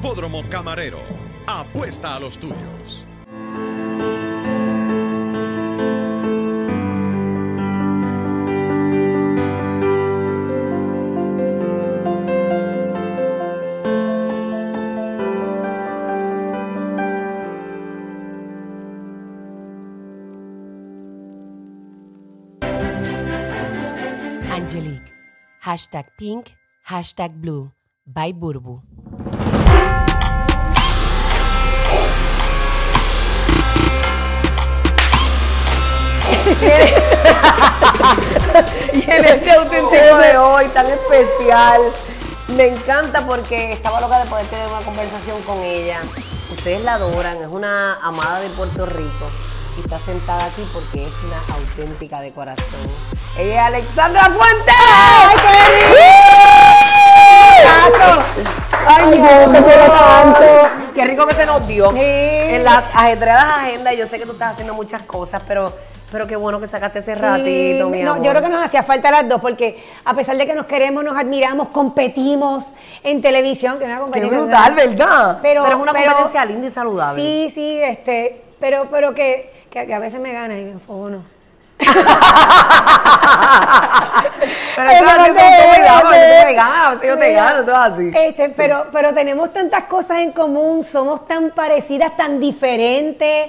Hipódromo Camarero. Apuesta a los tuyos. Angelique. Hashtag pink, hashtag blue. By Burbu. y en este auténtico de hoy tan especial. Me encanta porque estaba loca de poder tener una conversación con ella. Ustedes la adoran, es una amada de Puerto Rico y está sentada aquí porque es una auténtica de corazón. Ella es Alexandra Fuentes. ¡Ay, ¡Ay, te quiero tanto! Qué rico que se nos dio. En las ajetreadas agendas, yo sé que tú estás haciendo muchas cosas, pero pero qué bueno que sacaste ese ratito, mi no. Yo creo que nos hacía falta las dos, porque a pesar de que nos queremos, nos admiramos, competimos en televisión, que es una Qué brutal, ¿verdad? Pero, es una pero- competencia linda y saludable. Sí, sí, este, pero, pero que, que, que a veces me gana y me enfogono. Pero eso es así, son Espérate, tú me ganas, espérate. tú me ganas, yo te gano, eso es así. Este, pero, pero tenemos tantas cosas en común, somos tan parecidas, tan diferentes.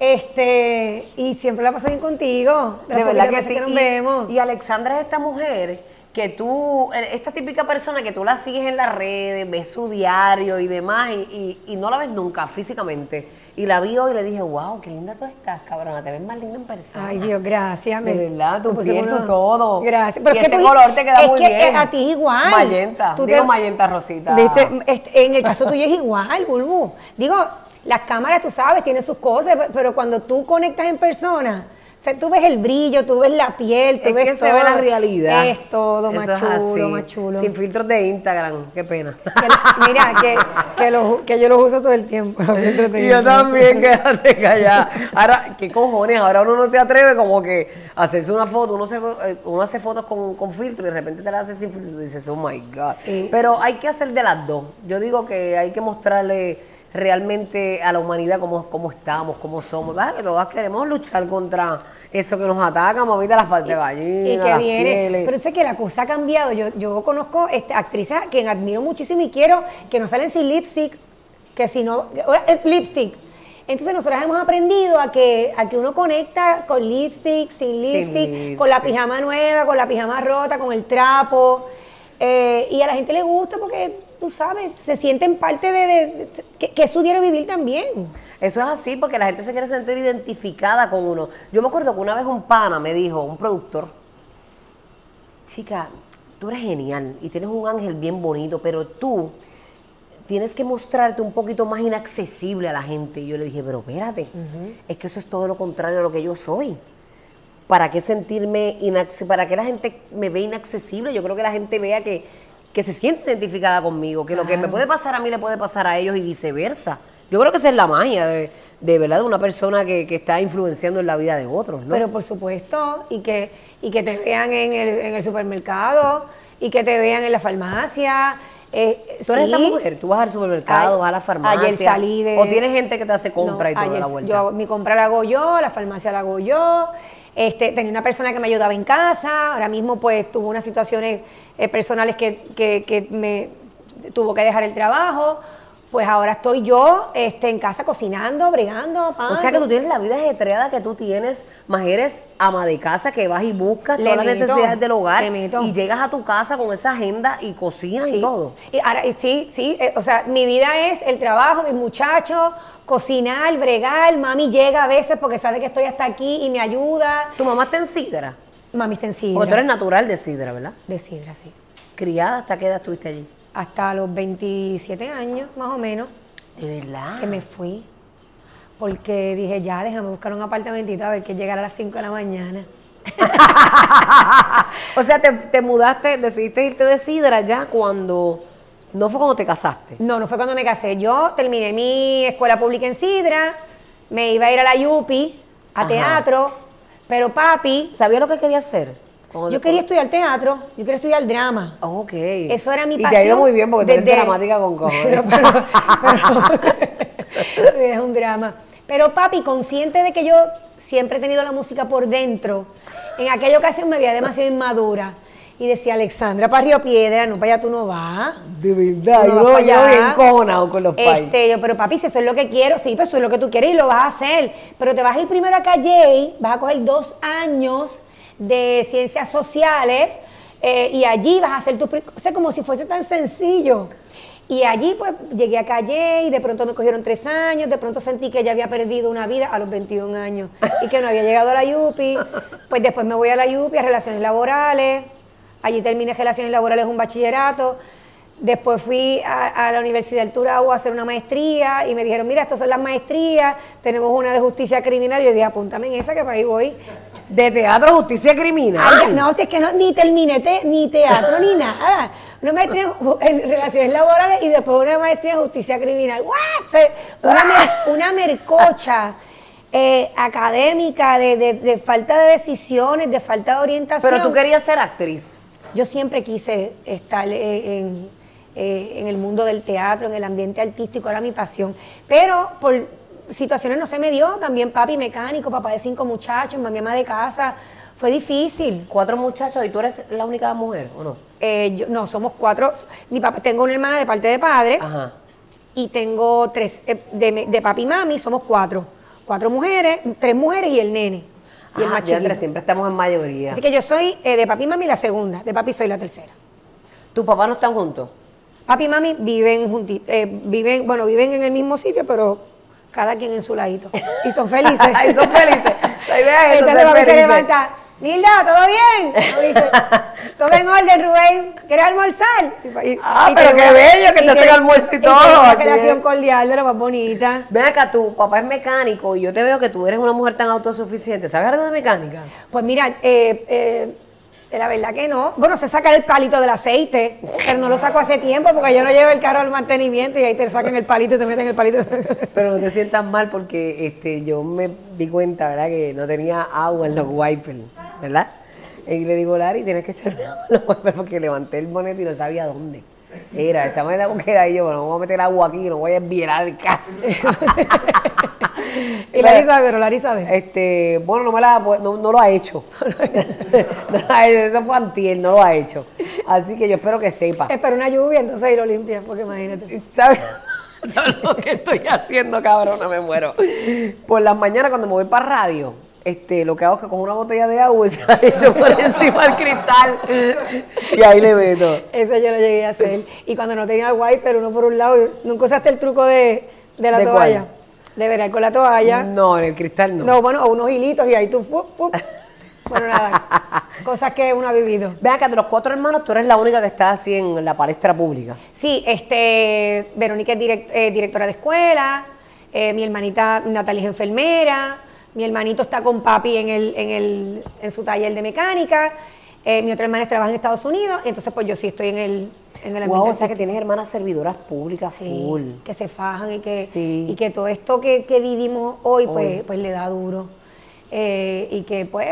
Este, y siempre la paso bien contigo. De verdad que sí. nos y, vemos. y Alexandra es esta mujer que tú, eh, esta típica persona que tú la sigues en las redes, ves su diario y demás, y, y- y no la ves nunca físicamente. Y la vi hoy y le dije, wow, qué linda tú estás, cabrona, te ves más linda en persona. Ay, Dios, gracias. De verdad, tu piel, uno- tu todo. Gracias. y es que ese tú- color te queda es muy que bien. A ti igual. Magenta, Tú digo te- magenta rosita. Viste, este, en el caso tuyo es igual, Bulbu. Digo, las cámaras, tú sabes, tienen sus cosas, pe- pero cuando tú conectas en persona, o sea, tú ves el brillo, tú ves la piel, tú Es ves que se ve todo. la realidad. Es todo más Eso chulo, más chulo. Sin filtros de Instagram, qué pena. Que mira, que, que, lo- que yo los uso todo el tiempo. yo también, quédate callada. Ahora, ¿qué cojones? Ahora uno no se atreve como que a hacerse una foto. Uno, se, eh, uno hace fotos con, con filtro y de repente te la haces sin filtro y dices, oh my God. Sí. Pero hay que hacer de las dos. Yo digo que hay que mostrarle realmente a la humanidad cómo, cómo estamos, cómo somos. ¿Verdad? Que todas queremos luchar contra eso que nos ataca, mamita, las partes de y que viene. pieles. Pero sé que la cosa ha cambiado. Yo, yo conozco este, actrices a quien admiro muchísimo y quiero que no salen sin lipstick, que si no, eh, lipstick. Entonces nosotros hemos aprendido a que, a que uno conecta con lipstick, sin lipstick, con la pijama nueva, con la pijama rota, con el trapo. eh, y a la gente le gusta porque, tú sabes, se sienten parte de, de- de- que, que es su diario vivir también. Eso es así porque la gente se quiere sentir identificada con uno. Yo me acuerdo que una vez un pana me dijo, un productor, chica, tú eres genial y tienes un ángel bien bonito, pero tú tienes que mostrarte un poquito más inaccesible a la gente. Y yo le dije, pero espérate, es que eso es todo lo contrario a lo que yo soy. ¿Para qué sentirme inaccesible? ¿Para qué la gente me ve inaccesible? Yo creo que la gente vea que, que se siente identificada conmigo, que lo que me puede pasar a mí le puede pasar a ellos y viceversa. Yo creo que esa es la magia de, de verdad de una persona que, que está influenciando en la vida de otros, ¿no? Pero por supuesto, y que, y que te vean en el, en el supermercado, y que te vean en la farmacia. eh, Tú eres sí. esa mujer, tú vas al supermercado, Ay, vas a la farmacia. Ayer salí de. O tienes gente que te hace compra No, y toda la vuelta. Yo, mi compra la hago yo, la farmacia la hago yo. Este, tenía una persona que me ayudaba en casa. Ahora mismo, pues, tuvo unas situaciones eh, personales que, que- que me tuvo que dejar el trabajo. Pues ahora estoy yo este, en casa cocinando, bregando. pan. O sea que tú tienes la vida ajetreada que tú tienes, más eres ama de casa que vas y buscas Le todas las necesidades del hogar y llegas a tu casa con esa agenda y cocinas y todo. Y ahora, y sí, sí, eh, o sea, mi vida es el trabajo, mis muchachos, cocinar, bregar. Mami llega a veces porque sabe que estoy hasta aquí y me ayuda. Tu mamá está en Sidra, Mami está en sidra. porque tú eres natural de Sidra, ¿verdad? De sidra, sí. Criada, ¿hasta qué edad estuviste allí? Hasta los 27 años, más o menos, De verdad. que me fui. Porque dije, ya, déjame buscar un apartamentito a ver que llegara a las 5 de la mañana. o sea, te, te mudaste, decidiste irte de Sidra ya cuando, no fue cuando te casaste. No, no fue cuando me casé. Yo terminé mi escuela pública en Sidra, me iba a ir a la Yupi, a Ajá. teatro, pero papi, ¿Sabía lo que quería hacer? ¿Cómo Yo quería estudiar teatro, yo quería estudiar drama. Ok. Eso era mi y pasión. te ha ido muy bien porque tú eres desde- dramática con cojones. Pero, pero- pero- es un drama. Pero papi, consciente de que yo siempre he tenido la música por dentro, en aquella ocasión me veía demasiado inmadura. Y decía, Alexandra, para Río Piedra, no, para allá tú no vas. De verdad, no yo, yo cojonado con los pais. Este, yo, pero papi, si eso es lo que quiero, sí, pues eso es lo que tú quieres y lo vas a hacer. Pero te vas a ir primero a Calle, vas a coger dos años de ciencias sociales eh, y allí vas a hacer tu... pri- O sea, como si fuese tan sencillo. Y allí pues llegué a Calle y de pronto me cogieron tres años, de pronto sentí que ya había perdido una vida a los 21 años y que no había llegado a la YUPI. Pues después me voy a la YUPI a Relaciones Laborales, allí terminé Relaciones Laborales un bachillerato. Después fui a, a la Universidad del Turabo a hacer una maestría y me dijeron, mira, estas son las maestrías, tenemos una de justicia criminal. Y yo dije, apúntame en esa que para ahí voy. De teatro, justicia criminal. Ay, no, si es que no, ni terminé te- ni teatro ni nada. Una maestría en relaciones laborales y después una maestría en justicia criminal. Una, mer- una mercocha eh, académica de, de- de falta de decisiones, de falta de orientación. Pero tú querías ser actriz. Yo siempre quise estar eh, en, eh, en el mundo del teatro, en el ambiente artístico, era mi pasión. Pero por situaciones no se me dio, también papi mecánico, papá de cinco muchachos, mami ama de casa, fue difícil. Cuatro muchachos y tú eres la única mujer, ¿o no? Eh, yo- no, somos cuatro. Mi papá, tengo una hermana de parte de padre Ajá. y tengo tres, eh, de, de papi y mami somos cuatro. Cuatro mujeres, tres mujeres y el nene. Y el Ah, chiquito. siempre estamos en mayoría. Así que yo soy eh, de papi y mami la segunda, de papi soy la tercera. ¿Tus papás no están juntos? Papi y mami viven junti- eh, viven, bueno, viven en el mismo sitio, pero cada quien en su ladito. Y son felices. Ay, son felices. La idea es eso, Entonces ser papi se felices. levanta, Nilda, ¿todo bien? Dice, todo en orden, Rubén, ¿quieres almorzar? Y Ah, y pero qué bello que te hacen almuerzo y todo, Una relación cordial de la más bonita. Ven acá, tu papá es mecánico y yo te veo que tú eres una mujer tan autosuficiente. ¿Sabes algo de mecánica? Pues mira, eh, eh, la verdad que no. Bueno, sé sacar el palito del aceite, pero no lo saco hace tiempo porque yo no llevo el carro al mantenimiento y ahí te sacan el palito y te meten el palito. Pero no te sientas mal porque este, yo me di cuenta, ¿verdad? Que no tenía agua en los wipers, ¿verdad? Y le digo, Lari, tienes que echarle agua en los wipers porque levanté el bonete y no sabía dónde. Era, estaba en la búsqueda y yo, bueno, voy a meter agua aquí, no voy a enviar el carro. y Larry sabe, pero Larry sabe. Este, bueno, no, me la, no, no lo ha hecho. No Eso fue antier, no lo ha hecho. Así que yo espero que sepa. Espera una lluvia, entonces ahí lo limpias, porque imagínate. ¿Sabes? ¿Sabes lo que estoy haciendo, cabrona? Me muero. Por las mañanas cuando me voy para radio, este, lo que hago es que cojo una botella de agua se la echo por encima del cristal y ahí le meto. Eso yo lo llegué a hacer. Y cuando no tenía wiper, uno por un lado, nunca usaste el truco de, de la ¿De toalla. cuál? De verar con la toalla. No, en el cristal no. No, bueno, o unos hilitos y ahí tú, ¡pup, pup! Bueno, nada. Cosas que uno ha vivido. Ven acá, de los cuatro hermanos, tú eres la única que está así en la palestra pública. Sí, este, Verónica es direct- eh, directora de escuela, eh, mi hermanita Natalia es enfermera, mi hermanito está con papi en, el, en, el, en su taller de mecánica, eh, mi otra hermana trabaja en Estados Unidos, entonces pues yo sí estoy en el, en el ambiente Wow, o sea que tienes hermanas servidoras públicas Sí, full. que se fajan y que, Sí. y que todo esto que, que vivimos hoy, pues, Hoy. pues le da duro. Eh, y que pues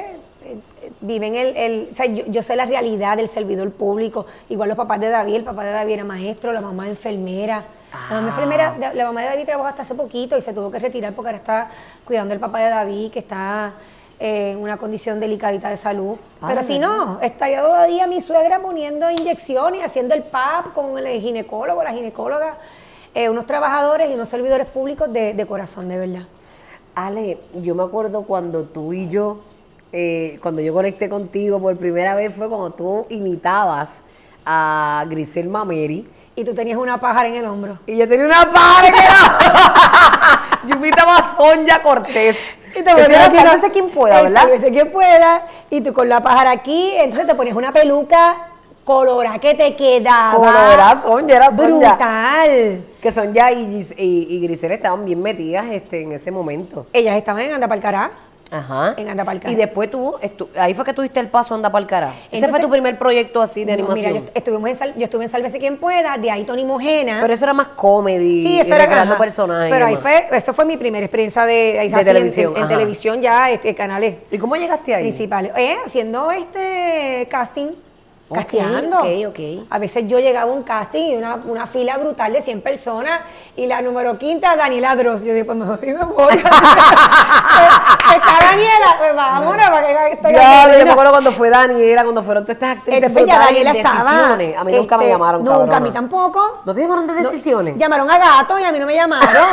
viven el, el- o sea, yo, yo sé la realidad del servidor público, igual los papás de David, el papá de David era maestro, la mamá enfermera. La mamá Ah. enfermera, la mamá de David trabajó hasta hace poquito y se tuvo que retirar porque ahora está cuidando el papá de David, que está en una condición delicadita de salud. Pero si no, estaría todavía mi suegra poniendo inyecciones, haciendo el PAP con el ginecólogo, la ginecóloga, eh, unos trabajadores y unos servidores públicos de, de corazón, de verdad. Ale, yo me acuerdo cuando tú y yo, eh, cuando yo conecté contigo por primera vez fue cuando tú imitabas a Grisel Mameri. Y tú tenías una pájara en el hombro. Y yo tenía una padre que era. yo imitaba a Sonja Cortés. Y Eso ponías así, Sálvese quien pueda, ¿verdad? Sálvese quien pueda. Y tú con la pájara aquí, entonces te ponías una peluca colorada que te quedaba. Colorada, Sonja, era Sonja. Brutal. Que Sonja y, Gis- y, y Grisel estaban bien metidas este, en ese momento. Ellas estaban en Anda Palcará. Ajá. en Anda. Y después tú, estu- ahí fue que tuviste el paso a Anda Pa'l Cara. Ese fue tu primer proyecto así de No, animación. Mira, yo, estuvimos en Sal- yo estuve en Sálvese quien pueda, de ahí Tony Mojena. Pero eso era más comedy. Sí, eso era recreando ajá. personajes. Pero ahí fue, eso fue mi primera experiencia de, así televisión, En, televisión ya, este, canales ¿Y cómo llegaste ahí? principales. Eh, haciendo este casting, Casteando. ok, ok. A veces yo llegaba a un casting y una, una fila brutal de 100 personas y la número quinta, Daniela Dross. Yo digo, pues mejor sí me voy. Está Daniela, pues vámonos para que estoy yo me acuerdo cuando fue Daniela, cuando fueron todas estas actrices Entonces ya Daniela estaba. decisiones. A mí nunca me este, llamaron, Nunca, a cabrona. mí tampoco. ¿No te llamaron de No, decisiones? llamaron a Gato y a mí no me llamaron.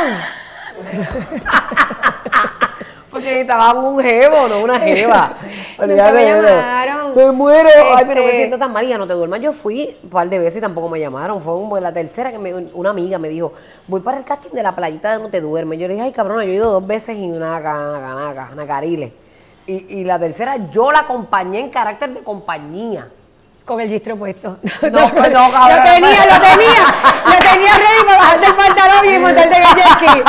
Porque necesitaban un jevo, no una jeva. Nunca me llamaron. Me muero. Ay, pero me Este- siento tan mal. y Ya no te duermas. Yo fui un par de veces y tampoco me llamaron. Fue un- la tercera que me, una amiga me dijo, voy para el casting de la playita de No te duermes. Yo le dije, ay, cabrona, yo he ido dos veces y naca, naca, naca, nacariles. Y, y la tercera, yo la acompañé en carácter de compañía. Con el gistro puesto. No, no, cabrón. Lo tenía, lo tenía. Lo tenía ready para bajarte el pantalón y montarte en el jet ski.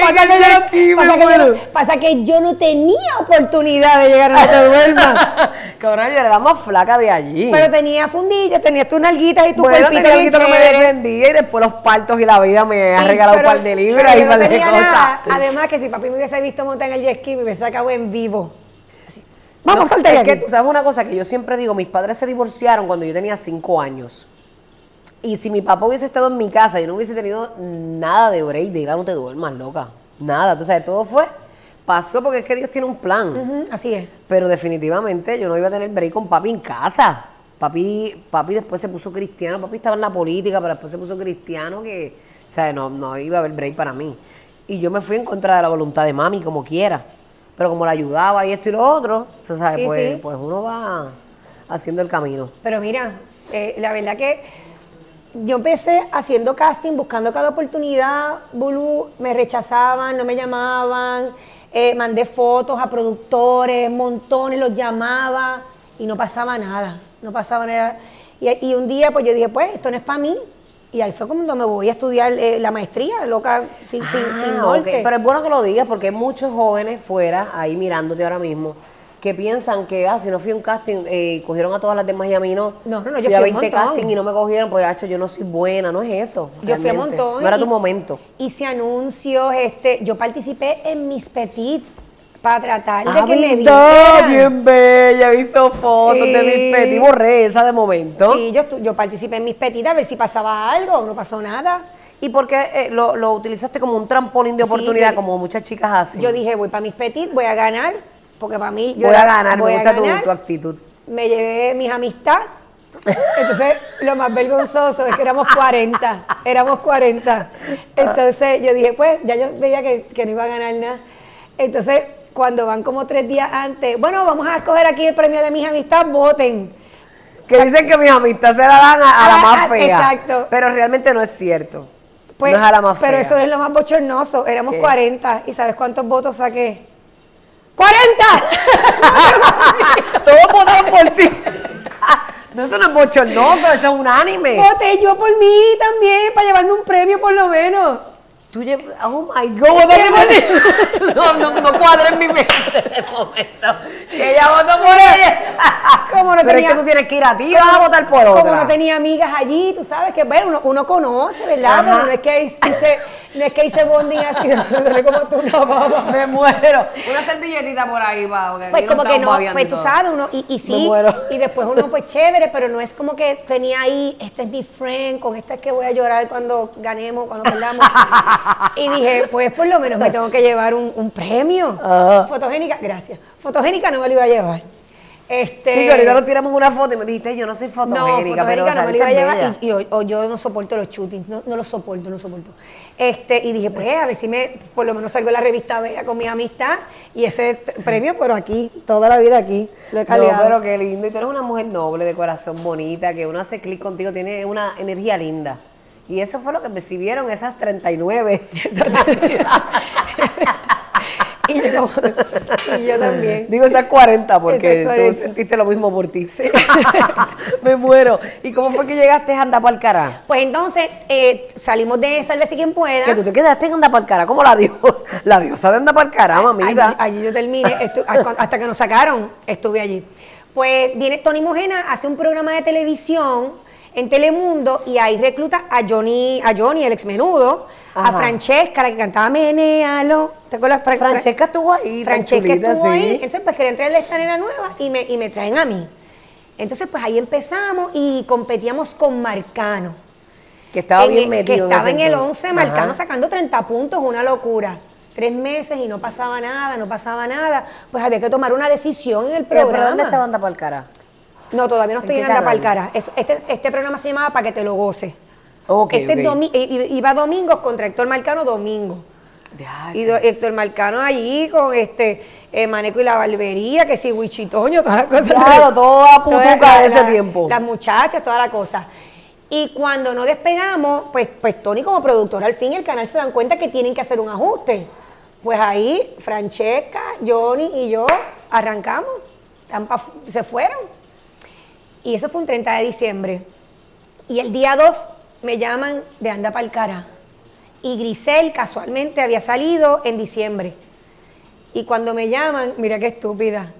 Pasa que, yo pasa, que yo pasa que yo no tenía oportunidad de llegar a te duermas. Cabrón, yo era la más flaca de allí. Pero tenía fundillas, tenías tus nalguitas y tu bueno, cuerpito bien que me chévere. defendía y después los partos y la vida me ha regalado pero- un par de libras y un par de cosas. nada. Además que si papi me hubiese visto montar en el jet ski, me hubiese sacado en vivo. Así. Vamos, No, es de que aquí. tú sabes una cosa que yo siempre digo, mis padres se divorciaron cuando yo tenía cinco años. Y si mi papá hubiese estado en mi casa, yo no hubiese tenido nada de break de ir a no te duermas, loca. Nada, tú sabes, todo fue, pasó porque es que Dios tiene un plan. Así es. Pero definitivamente yo no iba a tener break con papi en casa. Papi, papi después se puso cristiano, papi estaba en la política, pero después se puso cristiano que, o sea, no, no iba a haber break para mí. Y yo me fui en contra de la voluntad de mami, como quiera. Pero como la ayudaba y esto y lo otro, tú sabes, Sí, pues, sí. pues uno va haciendo el camino. Pero mira, eh, la verdad que yo empecé haciendo casting, buscando cada oportunidad, Bulu, me rechazaban, no me llamaban, eh, mandé fotos a productores, montones, los llamaba y no pasaba nada, no pasaba nada. Y, y un día pues yo dije, pues esto no es para mí. Y ahí fue cuando me voy a estudiar eh, la maestría, loca, sin, sin, sin Ah, norte. ok. Pero es bueno que lo digas porque hay muchos jóvenes fuera, ahí mirándote ahora mismo, que piensan que, ah, si no fui a un casting, eh, cogieron a todas las demás y a mí no. No, no, no, yo fui a fui a un 20 montón. castings y no me cogieron, pues, hacho, yo no soy buena, no es eso. Yo fui a montón. No era y- tu momento. Hice anuncios, este, yo participé en Miss Petit para tratar de Ah, que me vieran. bien bella, he visto fotos de mis petit, borré esa de momento. Sí, yo, yo participé en Miss Petit a ver si pasaba algo, no pasó nada. ¿Y por qué eh, lo, lo utilizaste como un trampolín de oportunidad, como muchas chicas hacen? Yo dije, voy para Miss Petit, voy a ganar, porque para mí yo voy a ganar, voy me gusta tu, ganar. tu actitud. Me llevé mis amistades. Entonces, lo más vergonzoso es que éramos 40, éramos 40. Entonces, yo dije, pues, ya yo veía que, que no iba a ganar nada. Entonces, cuando van como tres días antes, bueno, vamos a escoger aquí el premio de mis amistades, voten. Que dicen que mis amistades se la dan a, a la más ah, fea. exacto. Pero realmente no es cierto. Pues, no es a la más pero fea. eso es lo más bochornoso, éramos ¿Qué? 40. ¿Y sabes cuántos votos saqué? ¡40! Todos votaron por ti. No, eso no es bochornoso, eso es unánime. Voté yo por mí también, para llevarme un premio por lo menos. Tú llevas, oh my God. No, no, no cuadra en mi mente de momento. Que ella votó por ella. Como no Pero tenía- es que tú tienes que ir a ti, vas a votar por otra. Como no tenía amigas allí, tú sabes que, bueno, uno, uno conoce, ¿verdad? Pero no es que hice, no es que hice bonding así, no, como tú, no, papá. Me muero. Una servilletita por ahí, va. Pues como que no, pues tú todo. sabes, uno, y, y sí, muero. y después uno pues chévere, pero no es como que tenía ahí, este es mi friend, con este es que voy a llorar cuando ganemos, cuando perdamos. y dije, pues por lo menos me tengo que llevar un, un premio. Ajá. Fotogénica, gracias. Fotogénica no me lo iba a llevar. Este, Sí, ahorita nos tiramos una foto y me dijiste, yo no soy no, fotogénica, pero fotogénica no me iba a llevar y, y- o, yo no soporto los shootings, no, no los soporto, no soporto. Este, y dije, pues a ver si me, por lo menos salgo en la revista Bella con mi amistad y ese premio, pero aquí, toda la vida aquí, lo he No, pero qué lindo. Y tú eres una mujer noble, de corazón bonita, que uno hace clic contigo, tiene una energía linda. Y eso fue lo que percibieron esas 39. y, yo como- y yo también. Digo esas 40 porque tú 40. sentiste lo mismo por ti. Me muero. ¿Y cómo fue que llegaste a Andapalcará? Pues entonces eh, salimos de Sálvese quien pueda. Que tú te quedaste en Andapalcará como la diosa, la diosa de Andapalcará, Allí, mamita. allí yo terminé, hasta que nos sacaron, estuve allí. Pues viene Tony Mojena, hace un programa de televisión en Telemundo y ahí recluta a Johnny, a Johnny, el ex menudo, a. Francesca, la que cantaba Menealo. ¿Te acuerdas? Fra- Francesca estuvo ahí, Francesca chulita, estuvo sí. ahí. Entonces, pues querían traerle esta nena nueva y me, y me traen a mí. Entonces, pues ahí empezamos y competíamos con Marcano. Que estaba En bien el- metido. Que estaba en el entonces. 11, Marcano Ajá. sacando 30 puntos, una locura. Tres meses y no pasaba nada, no pasaba nada. Pues había que tomar una decisión en el ¿Pero programa. dónde estaba Andapalcará? No, todavía no ¿En estoy qué en Anda? Palcara. Es- Este, este programa se llamaba Para que te lo goce. Ok, este domi- iba domingos contra Héctor Marcano domingo. Ya, Y do- Héctor Marcano allí con este eh, Maneco y la Barbería, que sí, Huichitoño, todas las cosas. Claro, toda putuca Toda de la- ese tiempo. Las muchachas, toda la cosa. Y cuando no despegamos, pues, pues Tony como productor, al fin el canal se dan cuenta que tienen que hacer un ajuste. Pues ahí Francesca, Johnny y yo arrancamos, se fueron. Y eso fue un 30 de diciembre. Y el día 2 me llaman de Anda Pa'l Cara. Y Grisel casualmente había salido en diciembre. Y cuando me llaman, mira qué estúpida.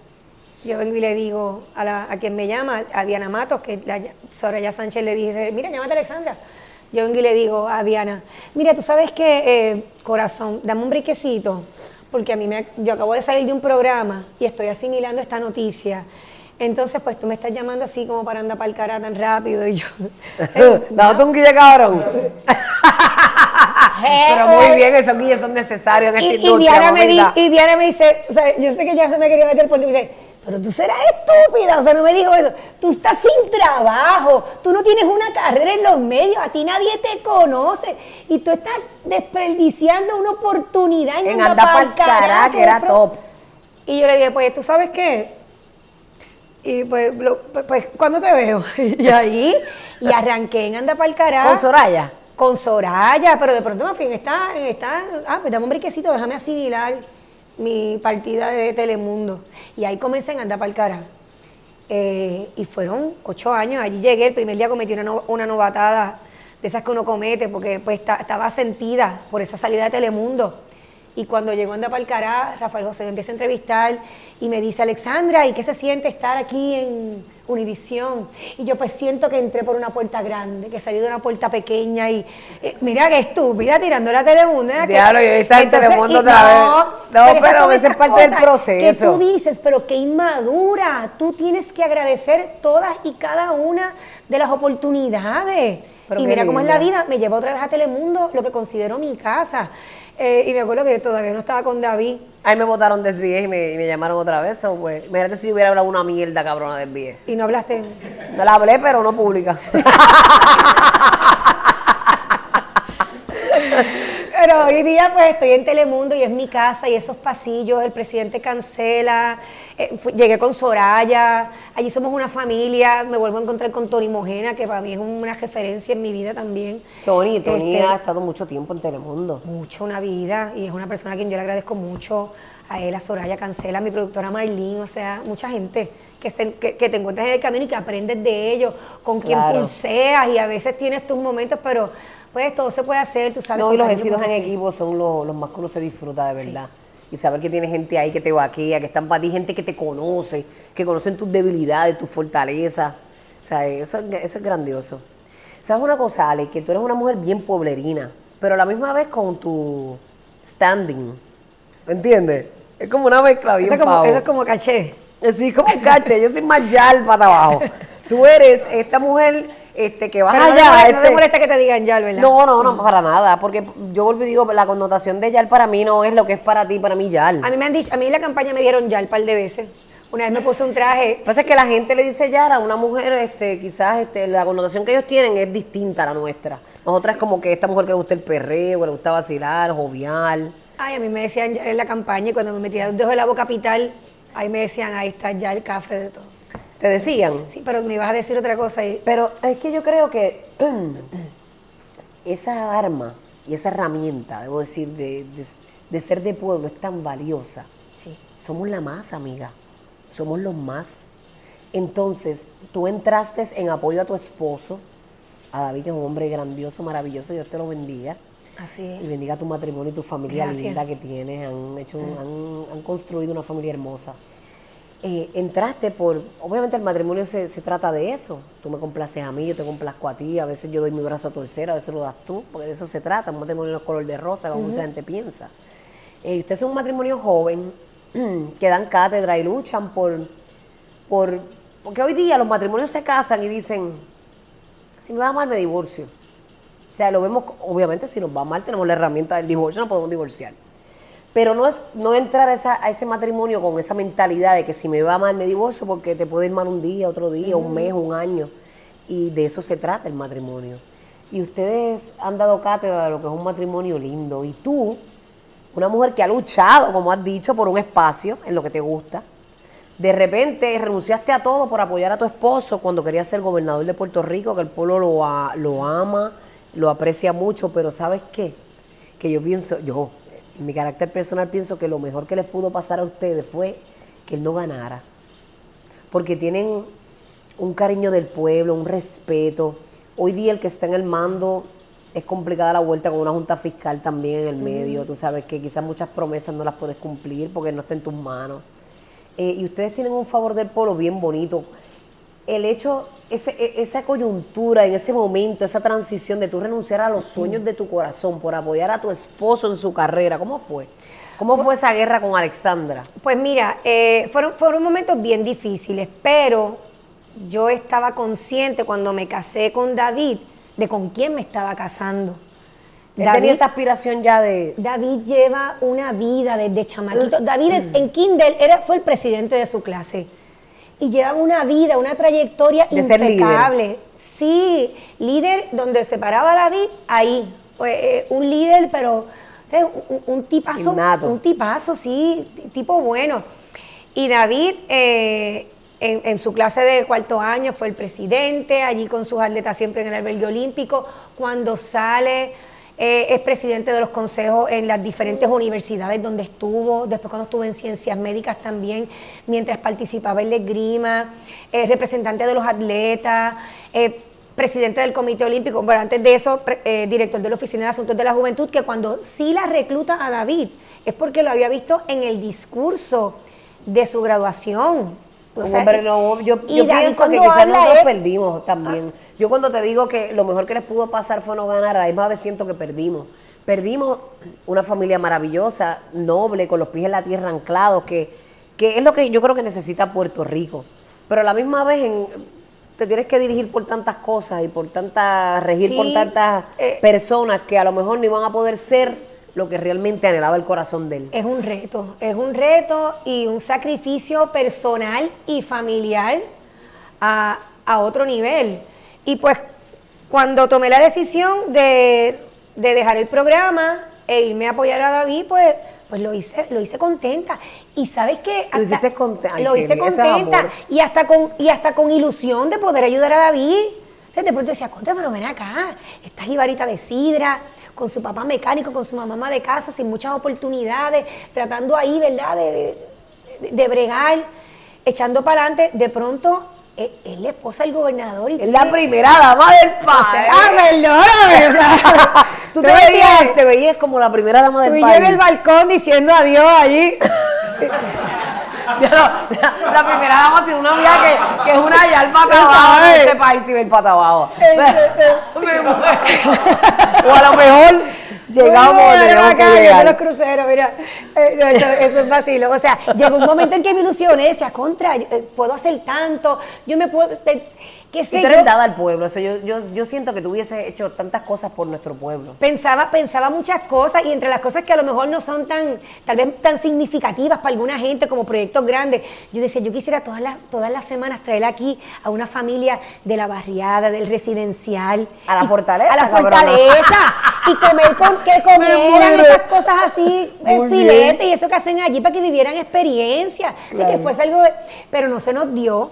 Yo vengo y le digo a, la- a quien me llama, a Diana Matos, que la, Soraya Sánchez le dice, mira, llámate Alexandra. Yo vengo y le digo a Diana, mira, tú sabes que, corazón, dame un briquecito, porque a mí me, yo acabo de salir de un programa y estoy asimilando esta noticia. Entonces, pues tú me estás llamando así como para andar para el cara tan rápido y yo... Date un guille cabrón. Pero muy bien, esos guilles son necesarios en esta Y, y industria, Diana me di- y Diana me dice, o sea, yo sé que ya se me quería meter por ti, me dice, pero tú serás estúpida, o sea, no me dijo eso, tú estás sin trabajo, tú no tienes una carrera en los medios, a ti nadie te conoce, y tú estás desperdiciando una oportunidad en, En Anda Anda Pa'l Pa'l Cará, Cará, que era top. Y yo le dije, pues, ¿tú sabes qué? Y pues, lo- pues, pues, ¿cuándo te veo? Y ahí, y arranqué en Anda Pa'l Cará Con Soraya. con Soraya, pero de pronto me fui en esta, en esta, ah, pues dame un briquecito, déjame asimilar mi partida de Telemundo. Y ahí comencé en Andar Pa'l Cara. Eh, y fueron ocho años, allí llegué, el primer día cometí una, no- una novatada de esas que uno comete, porque pues ta- estaba sentida por esa salida de Telemundo. Y cuando llegó a Andar Pa'l Cara, Rafael José me empieza a entrevistar y me dice, Alexandra, ¿y qué se siente estar aquí en Univisión? Y yo pues siento que entré por una puerta grande, que salí de una puerta pequeña y eh, mira qué estúpida tirando la Telemundo. ¿eh? Diablo, yo estaba en Telemundo otra vez. No, pero son eso es parte del proceso. Que tú dices, pero qué inmadura. Tú tienes que agradecer todas y cada una de las oportunidades. Pero y mira cómo es la vida, me llevó otra vez a Telemundo, lo que considero mi casa. Eh, y me acuerdo que todavía no estaba con David. Ahí me votaron de SBS y me, y me llamaron otra vez. so, pues, imagínate si yo hubiera hablado una mierda cabrona de SBS. Y no hablaste. No la hablé, pero no pública. Pero hoy día pues estoy en Telemundo y es mi casa y esos pasillos, el presidente cancela, eh, llegué con Soraya, allí somos una familia, me vuelvo a encontrar con Tony Mojena, que para mí es una referencia en mi vida también. Tony, Tony Este, ha estado mucho tiempo en Telemundo. mucho una vida y es una persona a quien yo le agradezco mucho a él, a Soraya Cancela, a mi productora Marlene, o sea, mucha gente que, se- que, que te encuentras en el camino y que aprendes de ellos, con quien Claro. pulseas y a veces tienes tus momentos, pero pues todo se puede hacer, tú sabes. No, y los éxitos en equipo son los, los más que uno se disfruta de verdad. Y saber que tiene gente ahí que te vaquea, que están para ti, gente que te conoce, que conocen tus debilidades, tus fortalezas. O sea, eso es, eso es grandioso. ¿Sabes una cosa, Ale? Que tú eres una mujer bien pueblerina, pero a la misma vez con tu standing. ¿Me entiendes? Es como una mezcla bien Eso es como, eso es como caché. Sí, como un cache, yo soy más yal para abajo. Tú eres esta mujer este, que vas Pero no, allá. te no te ese- molesta que te digan ya, ¿verdad? no, no, no, para nada, porque yo volví y digo, la connotación de Yal para mí no es lo que es para ti, para mí Yal. A mí me han dicho, a mí en la campaña me dieron ya un par de veces. Una vez me puse un traje, Lo que pasa es que la gente le dice Yal a una mujer, este, quizás este, la connotación que ellos tienen es distinta a la nuestra. Nosotras como que esta mujer que le gusta el perreo, le gusta vacilar, jovial. ay, a mí me decían ya en la campaña y cuando me metía los dedos de la boca capital, ahí me decían, ahí está ya el café de todo. Te decían. Sí, pero me ibas a decir otra cosa y Pero es que yo creo que esa arma y esa herramienta, debo decir, de, de- de ser de pueblo es tan valiosa. Sí. Somos la más, amiga. Somos los más. Entonces, tú entraste en apoyo a tu esposo, a David, que es un hombre grandioso, maravilloso, Dios te lo bendiga. Así Y es. bendiga tu matrimonio y tu familia Gracias. linda que tienes. Han, hecho un- han, han construido una familia hermosa. Eh, entraste por, obviamente el matrimonio se, se trata de eso. Tú me complaces a mí, yo te complazco a ti, a veces yo doy mi brazo a torcer, a veces lo das tú, porque de eso se trata. Un matrimonio no es color de rosa, como mucha gente piensa. Eh, ustedes son un matrimonio joven, que dan cátedra y luchan por, por, porque hoy día los matrimonios se casan y dicen, si me va mal me divorcio. O sea, lo vemos, obviamente si nos va mal tenemos la herramienta del divorcio, no podemos divorciar. Pero no es no entrar a, esa- a ese matrimonio con esa mentalidad de que si me va mal me divorcio porque te puede ir mal un día, otro día, un mes, un año. Y de eso se trata el matrimonio. Y ustedes han dado cátedra de lo que es un matrimonio lindo. Y tú, una mujer que ha luchado, como has dicho, por un espacio en lo que te gusta, de repente renunciaste a todo por apoyar a tu esposo cuando querías ser gobernador de Puerto Rico, que el pueblo lo, a- lo ama, lo aprecia mucho, pero ¿sabes qué? Que yo pienso, yo, en mi carácter personal pienso que lo mejor que les pudo pasar a ustedes fue que él no ganara. Porque tienen un cariño del pueblo, un respeto. Hoy día el que está en el mando es complicada la vuelta con una junta fiscal también en el medio. Tú sabes que quizás muchas promesas no las puedes cumplir porque no está en tus manos. Eh, y ustedes tienen un favor del pueblo bien bonito. El hecho, ese- e- esa coyuntura en ese momento, esa transición de tú renunciar a los sueños de tu corazón por apoyar a tu esposo en su carrera, ¿cómo fue? ¿Cómo fue esa guerra con Alexandra? Pues mira, eh, fueron, fueron momentos bien difíciles, pero yo estaba consciente cuando me casé con David de con quién me estaba casando. Él tenía esa aspiración ya de... David lleva una vida desde chamaquito. David en, en Kindle era, fue el presidente de su clase. Y llevaba una vida, una trayectoria De ser líder. impecable. Sí, líder donde se paraba David, ahí. Eh, un líder, pero o sea, un, un tipazo. Innato. Un tipazo, sí, tipo bueno. Y David, eh, en, en su clase de cuarto año, fue el presidente, allí con sus atletas siempre en el albergue olímpico. Cuando sale, eh, es presidente de los consejos en las diferentes universidades donde estuvo, después cuando estuvo en ciencias médicas también, mientras participaba en la esgrima, eh, representante de los atletas, eh, presidente del Comité Olímpico, bueno, antes de eso, eh, director de la Oficina de Asuntos de la Juventud, que cuando sí la recluta a David, es porque lo había visto en el discurso de su graduación. O sea, hombre no, yo, y yo David pienso que quizás nosotros perdimos también. Yo cuando te digo que lo mejor que les pudo pasar fue no ganar, a la misma vez siento que perdimos. Perdimos una familia maravillosa, noble, con los pies en la tierra anclados, que, que es lo que yo creo que necesita Puerto Rico. Pero a la misma vez en- te tienes que dirigir por tantas cosas y por tantas, regir por tantas eh. personas que a lo mejor no iban a poder ser lo que realmente anhelaba el corazón de él. Es un reto, es un reto y un sacrificio personal y familiar a, a otro nivel. Y pues cuando tomé la decisión de, de dejar el programa e irme a apoyar a David, pues, pues lo hice, lo hice contenta. Y sabes qué? Lo hiciste conte- ay, Lo hice es contenta y hasta con y hasta con ilusión de poder ayudar a David. Sea, de pronto decía, contra, pero ven acá, esta jibarita de sidra, con su papá mecánico, con su mamá de casa, sin muchas oportunidades, tratando ahí, ¿verdad?, de, de- de bregar, echando para adelante. De pronto, eh, es, la esposa del gobernador. Y Es la primera dama del O país. sea, ah, perdóname. Tú te veías, te veías como la primera dama del Tú y yo país. en el balcón diciendo adiós allí. No, la, la primera dama tiene una amiga que, que es una yalpa Ya abajo en sabes. este país y ve el pata abajo. O a lo mejor llegamos yo de llegar. los cruceros, mira. Eh, no, eso, eso es vacilo. O sea, llegó un momento en que me ilusioné, decía, contra, eh, puedo hacer tanto, yo me puedo, eh, eres yo. dada al pueblo. o sea, yo, yo, yo siento que tú hubieses hecho tantas cosas por nuestro pueblo. Pensaba, pensaba muchas cosas y entre las cosas que a lo mejor no son tan, tal vez tan significativas para alguna gente como proyectos grandes, yo decía, yo quisiera todas las, todas las semanas traer aquí a una familia de la barriada, del residencial. A la Y- fortaleza, A la fortaleza. y comer con, que comieran esas cosas así, filete y eso que hacen allí para que vivieran experiencia. Así Claro. que fuese algo de, pero no se nos dio.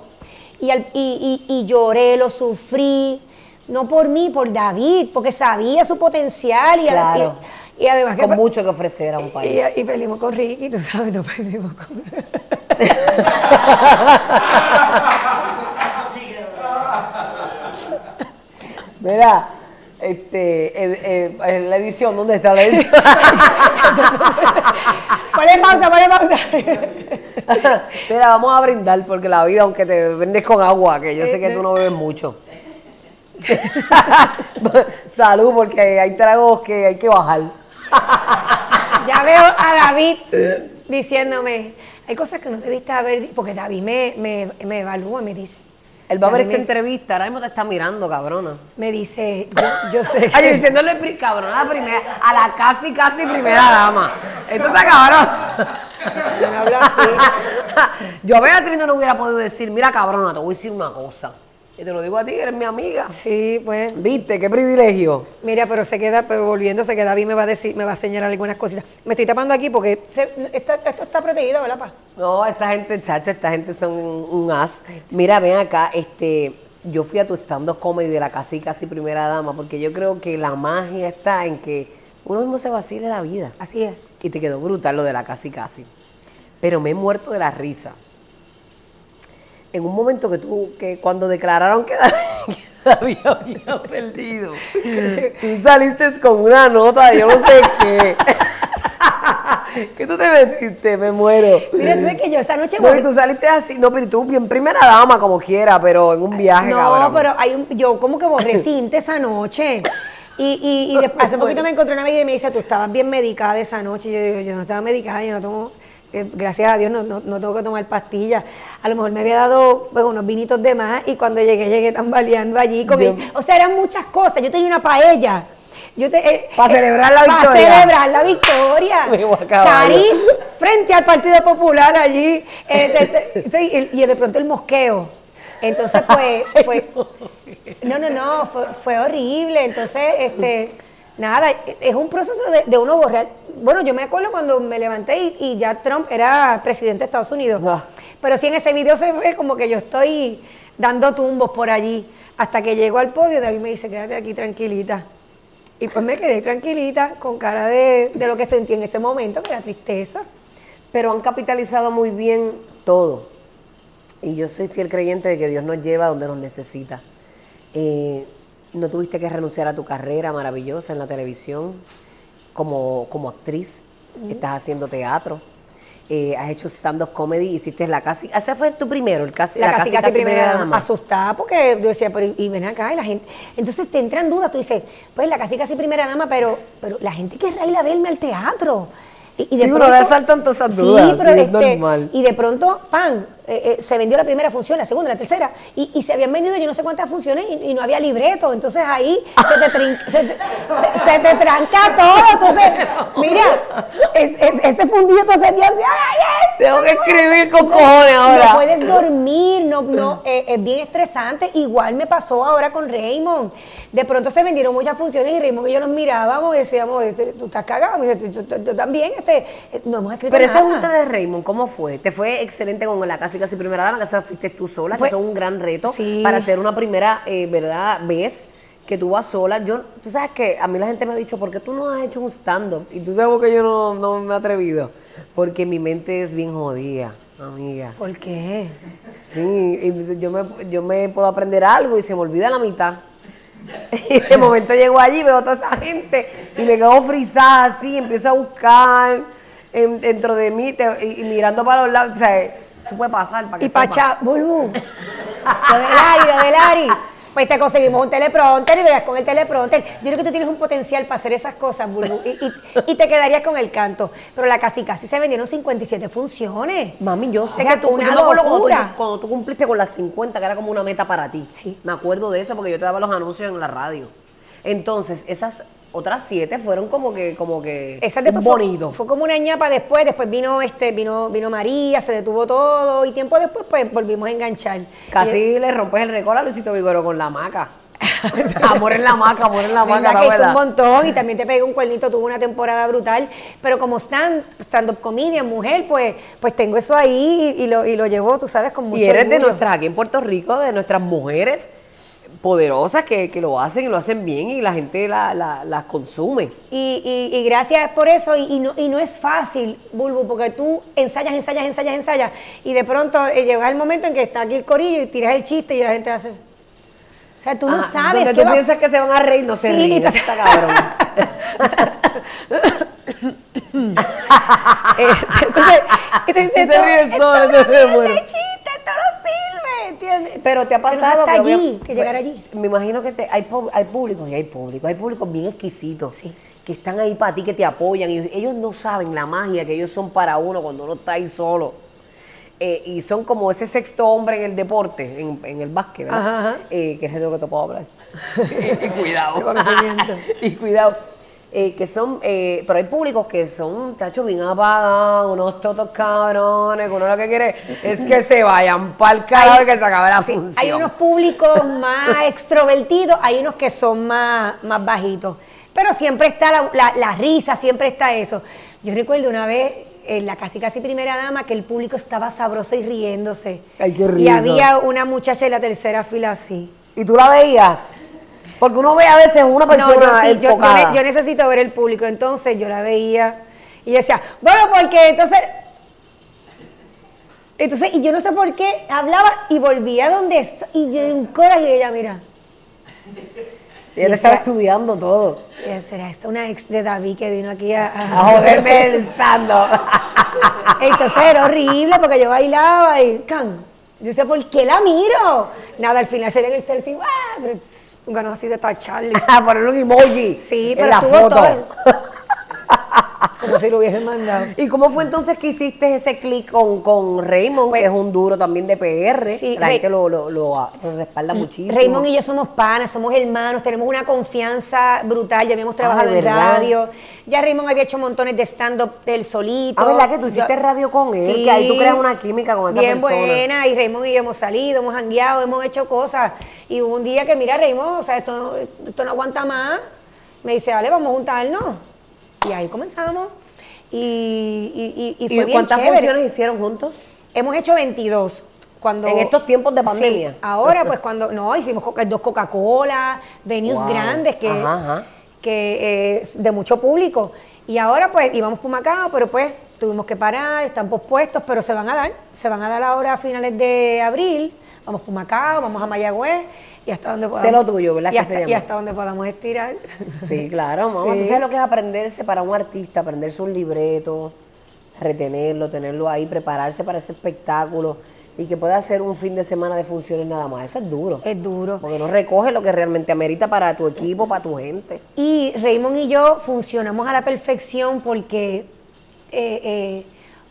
Y, al- y, y- y lloré, lo sufrí, no por mí, por David, porque sabía su potencial y, Claro. y, y además que Con mucho que ofrecer a un país. y, y perdimos con Ricky, tú sabes, no perdimos con... Mira, este, la edición, ¿dónde está la edición? Ponle pausa, ponle pausa. Mira, vamos a brindar porque la vida, aunque te vendes con agua, que yo sé que tú no bebes mucho. Salud, porque hay tragos que hay que bajar. Ya veo a David diciéndome, hay cosas que no debiste haber dicho, porque David me, me, me evalúa, me dice. Él va a ver esta me- entrevista, ahora mismo te está mirando, cabrona. Me dice, yo, yo sé Ay, que... diciéndole pri- cabrona a la primera, a la casi, casi primera dama. Esto está cabrón. Yo no hablo así. Yo a Beatriz no le hubiera podido decir, mira cabrona, te voy a decir una cosa. Y te lo digo a ti, eres mi amiga. Sí, pues. ¿Viste? Qué privilegio. Mira, pero se queda, pero volviéndose que David me va a decir, me va a señalar algunas cositas. Me estoy tapando aquí porque se- esta- esto está protegido, ¿verdad, pa? No, esta gente, chacho, esta gente son un, un as. Mira, ven acá, este, yo fui a tu stand-up comedy de la casi casi primera dama, porque yo creo que la magia está en que uno mismo se vacile la vida. Así es. Y te quedó brutal lo de la casi casi. Pero me he muerto de la risa. En un momento que tú, que cuando declararon que David, había perdido, tú saliste con una nota de yo no sé qué. ¿Qué tú te metiste? Me muero. Mira, tú sabes que yo esa noche... No, y tú saliste así, no, pero tú bien primera dama como quiera, pero en un viaje, No, cabrón. pero hay un- yo como que borré cinta esa noche. Y, y, y después, hace poquito me encontré una amiga y me dice, tú estabas bien medicada esa noche. Y yo digo, yo no estaba medicada, yo no tomo, eh, gracias a Dios no, no, no tengo que tomar pastillas. A lo mejor me había dado unos vinitos de más y cuando llegué, llegué tambaleando allí. comí- o sea, eran muchas cosas. Yo tenía una paella. Yo te, eh, Pa' eh, celebrar la victoria. celebrar la victoria. Cariz frente al Partido Popular allí. eh, te- te- y, y de pronto el mosqueo. Entonces, pues, pues no, no, no, fue, fue horrible. Entonces, este, nada, es un proceso de, de uno borrar. Bueno, yo me acuerdo cuando me levanté y, y ya Trump era presidente de Estados Unidos. Ah. Pero sí en ese video se ve como que yo estoy dando tumbos por allí. Hasta que llego al podio, David me dice, quédate aquí tranquilita. Y pues me quedé tranquilita, con cara de, de lo que sentí en ese momento, que era tristeza. Pero han capitalizado muy bien todo. Y yo soy fiel creyente de que Dios nos lleva donde nos necesita. Eh, no tuviste que renunciar a tu carrera maravillosa en la televisión como, como actriz. Estás haciendo teatro. Eh, has hecho stand-up comedy, hiciste la casi. Ese fue tu primero, el casi, la, casi, casi, primera dama. Asustada porque yo decía, pero y- y ven acá, y la gente. Entonces te entran dudas, tú dices, pues la casi casi primera dama, pero, pero la gente querrá ir a verme al teatro. Y, Sí, uno le asaltan todas esas dudas, sí, es normal. Y de pronto, pan, eh, eh, se vendió la primera función, la segunda, la tercera, y, y se habían vendido yo no sé cuántas funciones y, y no había libreto. Entonces ahí se te, trin- se, te, se- se te tranca todo. Entonces, mira, es- es- ese fundillo tú sentías así, ¡ay, es! Tengo que escribir con cojones ahora. No puedes dormir, no, no, eh, es bien estresante. Igual me pasó ahora con Raymond. De pronto se vendieron muchas funciones y Raymond y yo nos mirábamos y decíamos, este, tú estás cagado. Me dice, tú, tú- tú- tú también, eh, no hemos escrito Pero ese nada. junta de Raymond, ¿cómo fue? ¿Te fue excelente con la casi casi primera dama? Que eso fuiste tú sola, Pues, que eso es un gran reto sí. para ser una primera, eh, ¿verdad? Vez que tú vas sola. Yo, tú sabes que a mí la gente me ha dicho, ¿por qué tú no has hecho un stand-up? Y tú sabes por qué yo no, no me he atrevido. Porque mi mente es bien jodida, amiga. ¿Por qué? Sí, y yo me, yo me puedo aprender algo y se me olvida la mitad. Y de momento llego allí, veo a toda esa gente y me quedo frisada así, empiezo a buscar en- dentro de mí te- y, y mirando para los lados. O sea, eso puede pasar para que Y sepa. Pacha, Bulbu. Lo de Lari, lo de Lari. Pues te conseguimos un teleprompter y verás con el teleprompter. Yo creo que tú tienes un potencial para hacer esas cosas, Bulbu. Y, y- y te quedarías con el canto. Pero la casi casi se vendieron 57 funciones. Mami, yo sé O sea, que tú, una yo acuerdo cuando tú, locura. cuando tú cumpliste con las 50, que era como una meta para ti. Sí. Me acuerdo de eso porque yo te daba los anuncios en la radio. Entonces, esas otras siete fueron como que, como que Esa fue- como una ñapa después, después vino este, vino, vino María, se detuvo todo, y tiempo después, pues volvimos a enganchar. Casi le rompes el récord a Luisito Vigoro con la maca. amor en la maca, amor en la maca, la que un montón y también te pegué un cuernito, tuvo una temporada brutal, pero como stand, stand-up comedian, mujer, pues, pues tengo eso ahí y, y lo, y lo llevo, tú sabes, con mucho Y eres de nuestras, aquí en Puerto Rico, de nuestras mujeres poderosas que, que lo hacen y lo hacen bien y la gente la- la- las consume. Y, y- y gracias por eso, y, y no, y no es fácil, Bulbu, porque tú ensayas, ensayas, ensayas, ensayas, y de pronto eh, llega el momento en que está aquí el corillo y tiras el chiste y la gente hace... O sea, tú no Ah, sabes donde tú va- piensas que se van a reír, no se Sí, ríen. está cabrón. Este, entonces, Pero te ha pasado hasta que allí, obvia- que llegar allí. Me imagino que te- hay, hay públicos y hay públicos. Hay públicos bien exquisitos Sí. que están ahí para ti, que te apoyan. Y ellos no saben la magia que ellos son para uno cuando uno está ahí solo. Eh, y son como ese sexto hombre en el deporte, en, en el básquet, ¿verdad? Ajá, ajá. Eh, que es de lo que te puedo hablar. y, y cuidado. Ese conocimiento. y cuidado. Eh, que son, eh, pero hay públicos que son, tacho, bien apagados, unos totos cabrones, que uno lo que quiere es que se vayan para el carajo y que se acabe la Sí, función. hay unos públicos más extrovertidos, hay unos que son más, más bajitos. Pero siempre está la, la- la risa, siempre está eso. Yo recuerdo una vez en la casi casi primera dama que el público estaba sabroso y riéndose. Ay, qué Y rico. había una muchacha en la tercera fila así. Y tú la veías. Porque uno ve a veces una No, yo, persona sí, yo- yo enfocada. yo necesito ver el público. Entonces yo la veía y decía, bueno, porque entonces. Entonces, y yo no sé por qué hablaba y volvía donde. Y yo en coraje y ella, mira. Y él estaba estudiando todo. Sí, será esta una ex de David que vino aquí a, A joderme el stand Entonces era horrible porque yo bailaba y can. Yo decía, ¿por qué la miro? Nada, al final sería en el selfie, ¡ah! Pero ganas así de tacharle. A ponerle un emoji Sí, en pero la estuvo foto. todo. Como si lo hubiesen mandado. ¿Y cómo fue entonces que hiciste ese clic con, con Raymond, Pues- que es un duro también de PR? Sí, la gente lo, lo, lo- lo respalda muchísimo. Raymond y yo somos panas, somos hermanos, tenemos una confianza brutal, ya habíamos trabajado Ah, ¿de en radio. Ya Raymond había hecho montones de stand-up del solito. Ah, ¿verdad que tú hiciste Yo- radio con él? Sí. Que ahí tú creas una química con esa Bien persona. buena, y Raymond y yo hemos salido, hemos jangueado, hemos hecho cosas. Y hubo un día que, mira, Raymond, o sea, esto no, esto no aguanta más. Me dice, dale, vamos a juntarnos. Y ahí comenzamos. Y, y, y, y ¿Y, fue bien cuántas chévere. funciones hicieron juntos? Hemos hecho 22. Cuando, En estos tiempos de pandemia. Sí, ahora, pues cuando. No, hicimos coca- dos Coca-Cola, venues Wow. grandes que, Ajá, ajá. que eh, de mucho público. Y ahora, pues, íbamos por Macao, pero pues tuvimos que parar, están pospuestos, pero se van a dar. Se van a dar ahora a finales de abril. Vamos por Macao, vamos a Mayagüez y hasta donde podamos. lo tuyo, ¿verdad Y que hasta, se llama? y hasta donde podamos estirar. Sí, claro, mamá. Sí. Tú sabes lo que es aprenderse para un artista, aprenderse un libreto, retenerlo, tenerlo ahí, prepararse para ese espectáculo y que pueda hacer un fin de semana de funciones nada más. Eso es duro. Es duro. Porque no recoge lo que realmente amerita para tu equipo, para tu gente. Y Raymond y yo funcionamos a la perfección porque eh, eh,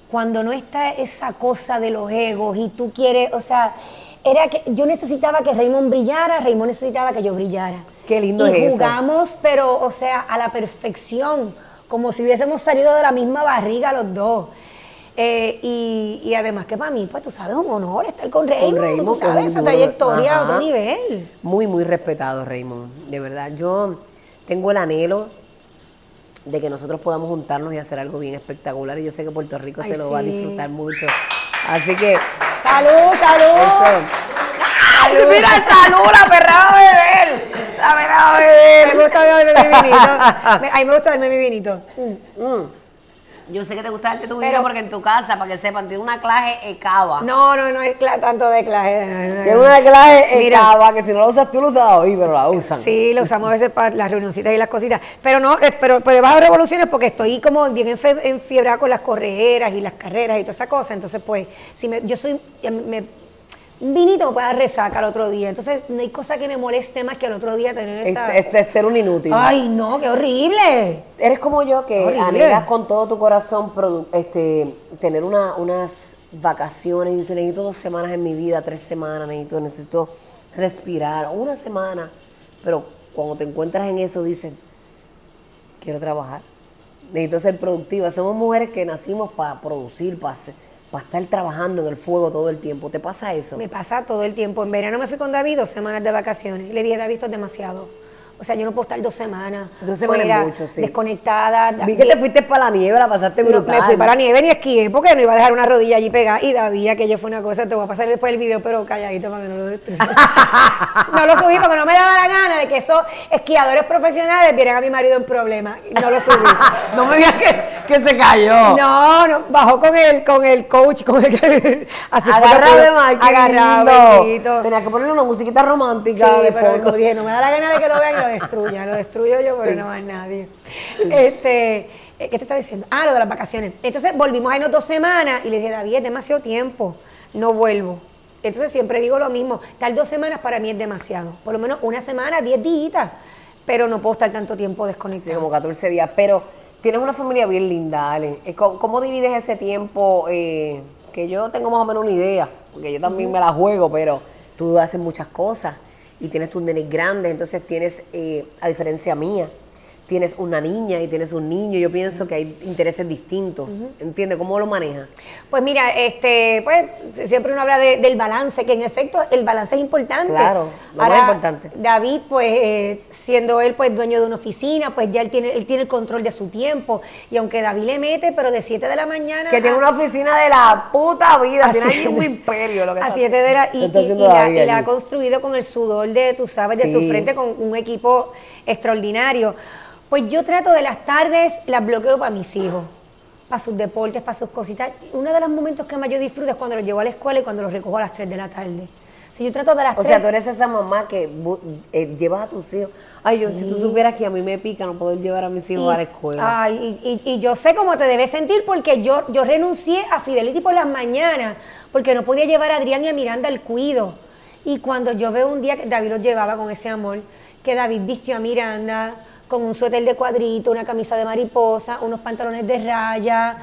cuando no está esa cosa de los egos y tú quieres, o sea, era que yo necesitaba que Raymond brillara, Raymond necesitaba que yo brillara. Qué lindo y es eso. jugamos, pero, o sea, a la perfección, como si hubiésemos salido de la misma barriga los dos. Eh, y, y además que para mí, pues tú sabes, un honor estar con Raymond, Raymond, tú sabes, esa trayectoria a otro nivel. Muy, muy respetado, Raymond. De verdad, yo tengo el anhelo de que nosotros podamos juntarnos y hacer algo bien espectacular. Y yo sé que Puerto Rico Ay, se lo va a disfrutar mucho. Así que. ¡Salud, salud! ¡Ay, mira, salud! ¡La perra va a beber! ¡La perra va a A mí beber! me gusta darme mi vinito. A mí me gusta darme mi vinito. Mm. Yo sé que te gusta darte tu vino porque en tu casa, para que sepan, tiene una clase Ecava. No, no, no es cla- tanto de clase. no, no, no. Tiene una clase. Ecava que si no la usas tú, lo usas hoy, pero la usan. Sí, lo usamos a veces para las reunioncitas y las cositas. Pero no, eh, pero, pero he bajado revoluciones porque estoy como bien enfe- enfiebrada con las correras y las carreras y toda esa cosa. Entonces, pues, si me, yo soy, ya me- un vinito me puede dar resaca al otro día. Entonces, no hay cosa que me moleste más que al otro día tener esa... Este, este ser un inútil. Ay, no, qué horrible. Eres como yo que Horrible. anhelas con todo tu corazón este, tener una- unas vacaciones y dices, necesito dos semanas en mi vida, tres semanas, necesito, necesito respirar, una semana. Pero cuando te encuentras en eso dices, quiero trabajar, necesito ser productiva. Somos mujeres que nacimos para producir, para estar trabajando en el fuego todo el tiempo. ¿Te pasa eso? Me pasa todo el tiempo. En verano me fui con David dos semanas de vacaciones. Le dije, David, esto es demasiado. O sea, yo no puedo estar dos semanas. Dos semanas fuera, mucho, sí. Desconectada. Vi que te fuiste para la nieve, la pasaste No, brutal. me fui para la nieve ni esquié porque no iba a dejar una rodilla allí pegada. Y David, aquello fue una cosa, te voy a pasar después el video, pero calladito para que no lo destruyas. no lo subí porque no me daba la gana de que esos esquiadores profesionales vieran a mi marido en problemas. No lo subí. No me digas que, que se cayó. No, no, bajó con el, con el coach, con el que Agarrado agarrado. Tenía que ponerle una musiquita romántica Sí, de pero fondo. como dije, no me da la gana de que lo vean y lo destruyan. Lo destruyo yo, pero no más nadie. Este, eh, ¿Qué te estaba diciendo? Ah, lo de las vacaciones. Entonces volvimos a irnos dos semanas y le dije, David, es demasiado tiempo, no vuelvo. Entonces siempre digo lo mismo, estar dos semanas para mí es demasiado. Por lo menos una semana, diez días, pero no puedo estar tanto tiempo Sí, desconectado. como 14 días. Pero tienes una familia bien linda, Ale. Eh, ¿Cómo, cómo divides ese tiempo? eh, que yo tengo más o menos una idea, porque yo también me la juego, pero tú haces muchas cosas y tienes tus nenes grandes, entonces tienes, eh, a diferencia mía, tienes una niña y tienes un niño. Yo pienso que hay intereses distintos. ¿Entiendes? ¿Cómo lo manejas? Pues mira, este, pues siempre uno habla de- del balance, que en efecto el balance es importante. Claro, lo más importante. David, pues eh, siendo él pues dueño de una oficina, pues ya él tiene, él tiene el control de su tiempo. Y aunque David le mete, pero de 7 de la mañana Que tiene a- una oficina de la puta vida, a tiene ahí un imperio. Lo que a está 7 de la y, y- la, y la ha construido con el sudor de, tú sabes, de su frente con un equipo extraordinario. Pues yo trato de las tardes, las bloqueo para mis hijos, para sus deportes, para sus cositas. Uno de los momentos que más yo disfruto es cuando los llevo a la escuela y cuando los recojo a las 3 de la tarde. Si yo trato de las O 3 sea, tú eres esa mamá que eh, llevas a tus hijos. Ay, yo, si tú supieras que a mí me pica no poder llevar a mis hijos a la escuela. Ay, y, y- y yo sé cómo te debes sentir porque yo, yo renuncié a Fidelity por las mañanas porque no podía llevar a Adrián y a Miranda al cuido. Y cuando yo veo un día que David los llevaba con ese amor, que David vistió a Miranda con un suéter de cuadrito, una camisa de mariposa, unos pantalones de raya.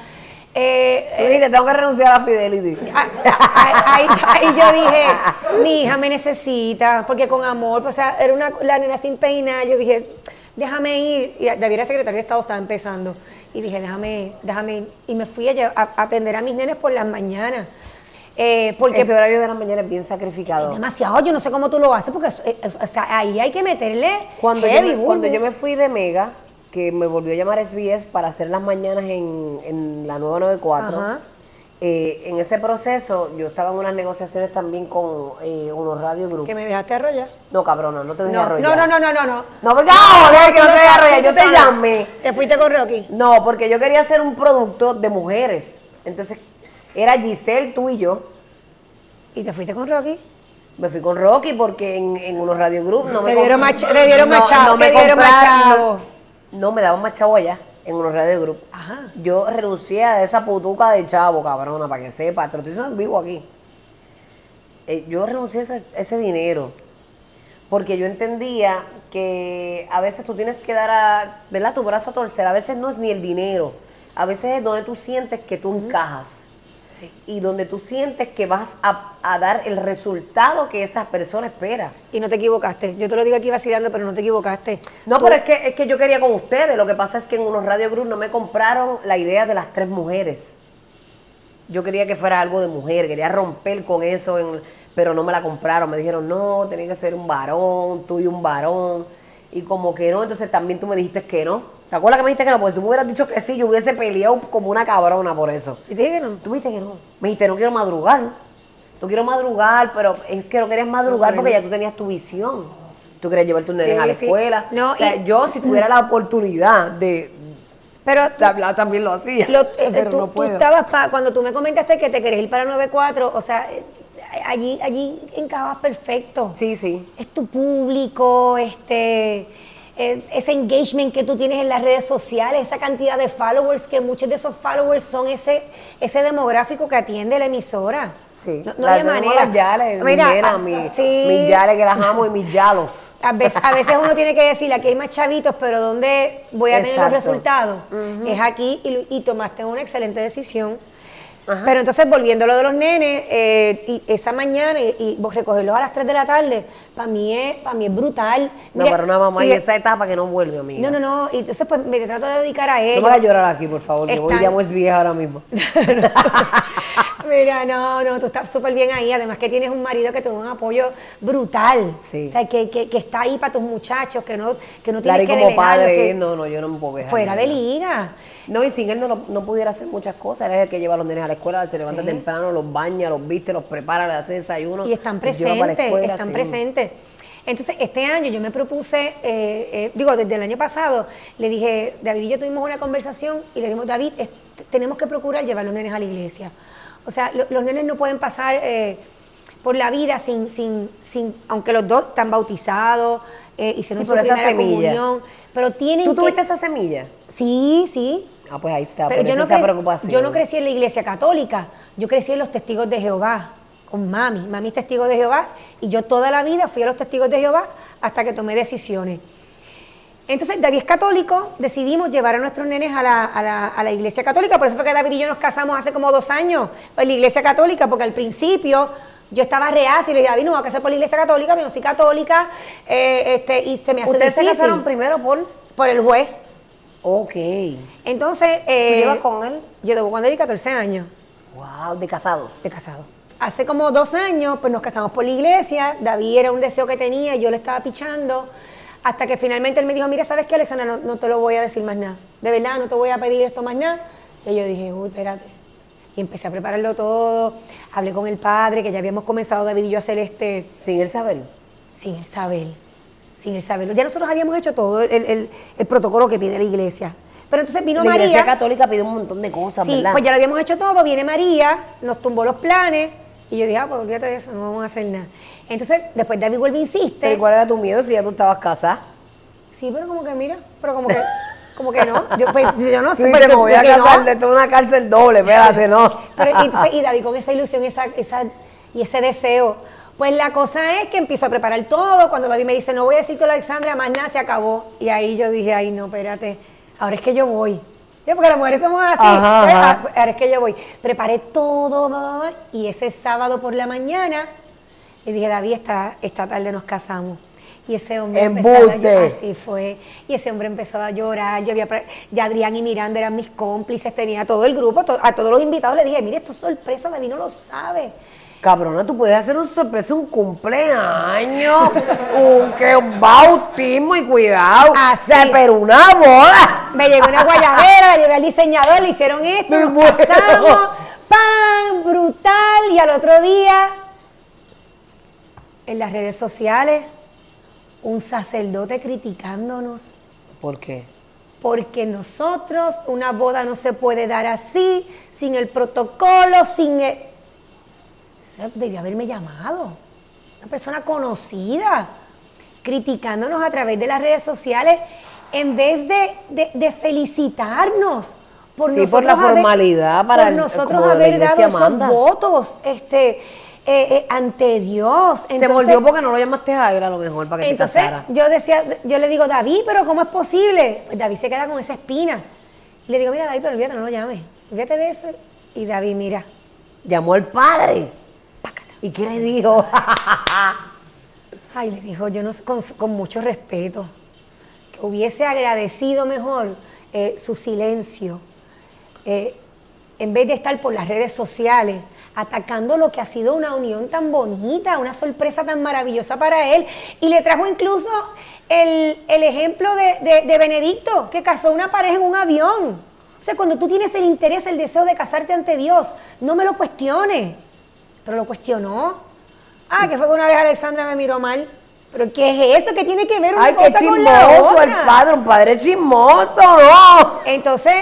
eh, dijiste, tengo que renunciar a la Fidelity. Ah, ah, Ahí, ahí yo dije, mi hija me necesita, porque con amor, pues, o sea, era una, la nena sin peinar, yo dije, déjame ir, y David era secretario de Estado, estaba empezando, y dije, déjame, déjame ir, y me fui a atender a mis nenes por las mañanas, eh, porque Ese horario de la mañana es bien es sacrificado. demasiado, yo no sé cómo tú lo haces, porque es- es- o sea, ahí hay que meterle Cuando, yo me, cuando yo me fui de Mega, que me volvió a llamar SBS para hacer las mañanas en, en la nueva 94, Ajá. eh, en ese proceso yo estaba en unas negociaciones también con eh, unos radio group. que me dejaste arrollar. No, cabrona, no te dejé No, no, arrollar. no, no, no, no, no. No, venga, joder, que no te dejé arrollar, yo te llamé. Te fuiste con Rocky. No, porque yo quería hacer un producto de mujeres. Entonces, era Giselle, tú y yo. ¿Y te fuiste con Rocky? Me fui con Rocky porque en, en unos radio group no me Te dieron ch- te dieron me te dieron chavo. No, me daban más chavo allá, en unos radio group. Ajá. Yo renuncié a esa putuca de chavo, cabrona, para que sepa. Te lo estoy diciendo en vivo aquí. Eh, yo renuncié a ese, ese dinero porque yo entendía que a veces tú tienes que dar a, ¿verdad? Tu brazo a torcer. A veces no es ni el dinero. A veces es donde tú sientes que tú encajas. Sí. Y donde tú sientes que vas a, a dar el resultado que esa persona espera. Y no te equivocaste. Yo te lo digo aquí vacilando, pero no te equivocaste. No, Tú- pero es que, es que yo quería con ustedes. Lo que pasa es que en unos Radio Group no me compraron la idea de las tres mujeres. Yo quería que fuera algo de mujer, quería romper con eso, en- pero no me la compraron. Me dijeron, no, tenía que ser un varón, tú y un varón. Y como que no, entonces también tú me dijiste que no. ¿Te acuerdas que me dijiste que no? Pues tú me hubieras dicho que sí, yo hubiese peleado como una cabrona por eso. Y te dije que no. Tú me dijiste que no. Me dijiste, no quiero madrugar. No quiero madrugar, pero es que no querías madrugar porque ya tú tenías tu visión. Tú querías llevar tus nenes Sí, a la sí. escuela. No, o sea, y- yo si tuviera la oportunidad de Pero también lo hacía. lo- eh, pero tú, no tú puedo. estabas, pa- cuando tú me comentaste que te querés ir para 94, o sea, allí, allí encajabas perfecto. Sí, sí. Es tu público, este, ese engagement que tú tienes en las redes sociales, esa cantidad de followers, que muchos de esos followers son ese, ese demográfico que atiende la emisora. Sí. No, no Las manera. Las yales, Mira, mis nenas, ah, mi- sí. mis yales que las amo y mis yalos. A veces, a veces uno tiene que decir, aquí hay más chavitos, pero ¿dónde voy a tener los resultados? Es aquí y, y tomaste una excelente decisión. Pero entonces, volviendo a lo de los nenes, eh, y esa mañana y, y vos recogerlos a las 3 de la tarde, para mí es, para mí es brutal. No, para una mamá y de- esa etapa que no vuelve, amiga. No, no, no, y entonces pues me trato de dedicar a No ellos. me hagas llorar aquí, por favor, que voy muy vieja ahora mismo. Mira, no, no, tú estás súper bien ahí. Además que tienes un marido que te da un apoyo brutal. Sí. O sea, que, que, que está ahí para tus muchachos, que no, que no tienes y que como delegarlo, padre, que- no, no, yo no me puedo quejar. fuera de liga. No, y sin él no, no pudiera hacer muchas cosas. Él es el que lleva a los nenes a la escuela, se levanta Sí. temprano, los baña, los viste, los prepara, le hace desayuno. Y están presentes, escuela, están sí. presentes. Entonces, este año yo me propuse, eh, eh, digo, desde el año pasado, le dije, David y yo tuvimos una conversación y le dijimos, David, es- tenemos que procurar llevar a los nenes a la iglesia. O sea, lo- los nenes no pueden pasar eh, por la vida sin, sin, sin, aunque los dos están bautizados, eh, hicieron Sí, su primera comunión, pero tienen ¿Tú que... tuviste esa semilla? Sí, sí. Ah, pues ahí está, Pero por yo eso no, esa preocupación. yo no crecí en la iglesia católica, yo crecí en los testigos de Jehová, con mami. Mami es testigo de Jehová y yo toda la vida fui a los testigos de Jehová hasta que tomé decisiones. Entonces, David es católico, decidimos llevar a nuestros nenes a la, a la- a la iglesia católica, por eso fue que David y yo nos casamos hace como dos años en la iglesia católica, porque al principio yo estaba reacio y le dije, David, no voy a casar por la iglesia católica, no soy católica, eh, este, y se me hace ¿Ustedes se casaron primero por...? por el juez. Ok. Entonces, ¿Tú eh, llevas con él? yo debo cuando tenía 14 años Wow, de casados. de casado. Hace como dos años, pues nos casamos por la iglesia. David era un deseo que tenía, yo le estaba pichando. Hasta que finalmente él me dijo, mira, ¿sabes qué, Alexandra? No, no te lo voy a decir más nada. De verdad, no te voy a pedir esto más nada. Y yo dije, uy, espérate. Y empecé a prepararlo todo. Hablé con el padre, que ya habíamos comenzado David y yo a hacer este, Sin él saber. sin él saber. Sin él saberlo. Ya nosotros habíamos hecho todo el, el- el protocolo que pide la iglesia. Pero entonces vino la María. iglesia católica pide un montón de cosas, Sí, ¿verdad? pues ya lo habíamos hecho todo, viene María, nos tumbó los planes y yo dije, ah, pues olvídate de eso, no vamos a hacer nada. Entonces, después David vuelve e insiste. Pero ¿y ¿cuál era tu miedo si ya tú estabas casada? Sí, pero como que mira, pero como que, como que no. Yo, pues, yo no sé, dices, porque- me voy a porque no. casar de toda una cárcel doble, espérate, no. Pero, y, entonces, y David con esa ilusión esa, esa, y ese deseo. Pues la cosa es que empiezo a preparar todo. Cuando David me dice, no voy a decirte a Alexandra, más nada, se acabó. Y ahí yo dije, ay, no, espérate, ahora es que yo voy. Ya, Porque las mujeres somos así. Ajá, Pues, ajá. ah, ahora es que yo voy. Preparé todo, bla, y ese sábado por la mañana le dije, David, esta, esta tarde nos casamos. Y ese hombre empezó a llorar. Así fue. Y ese hombre empezó a llorar. Yo había, ya Adrián y Miranda eran mis cómplices, tenía todo el grupo, to- a todos los invitados le dije, mire, esto es sorpresa, David no lo sabe. Cabrona, tú puedes hacer un sorpresa, un cumpleaños, un, que un bautismo y cuidado. Así. Sea, pero una boda. Me llegó una guayabera, la llevé al diseñador, le hicieron esto, Me nos muero. casamos, ¡pam! Brutal. Y al otro día, en las redes sociales, un sacerdote criticándonos. ¿Por qué? Porque nosotros, una boda no se puede dar así, sin el protocolo, sin el... Debía haberme llamado. Una persona conocida, criticándonos a través de las redes sociales, en vez de, de- de felicitarnos. Por Sí, por la nosotros haber- formalidad para por el- nosotros haber dado esos votos este, eh, eh, ante Dios. Se Entonces- volvió porque no lo llamaste a él a lo mejor para que entonces, te casara. yo decía, yo le digo, David, pero ¿cómo es posible? Pues David se queda con esa espina. Y le digo, mira, David, pero olvídate, no lo llames. Olvídate de eso. Y David, mira, Llamó al padre. ¿Y qué le dijo? Ay, le dijo, yo con mucho respeto, que hubiese agradecido mejor eh, su silencio, eh, en vez de estar por las redes sociales atacando lo que ha sido una unión tan bonita, una sorpresa tan maravillosa para él. Y le trajo incluso el, el ejemplo de, de- de Benedicto, que casó una pareja en un avión. O sea, cuando tú tienes el interés, el deseo de casarte ante Dios, no me lo cuestiones. Pero lo cuestionó. Ah, que fue que una vez Alexandra me miró mal. ¿Pero qué es eso? ¿Qué tiene que ver una Ay, qué cosa con la chismoso el otra? padre, un padre chismoso, ¿no? Entonces,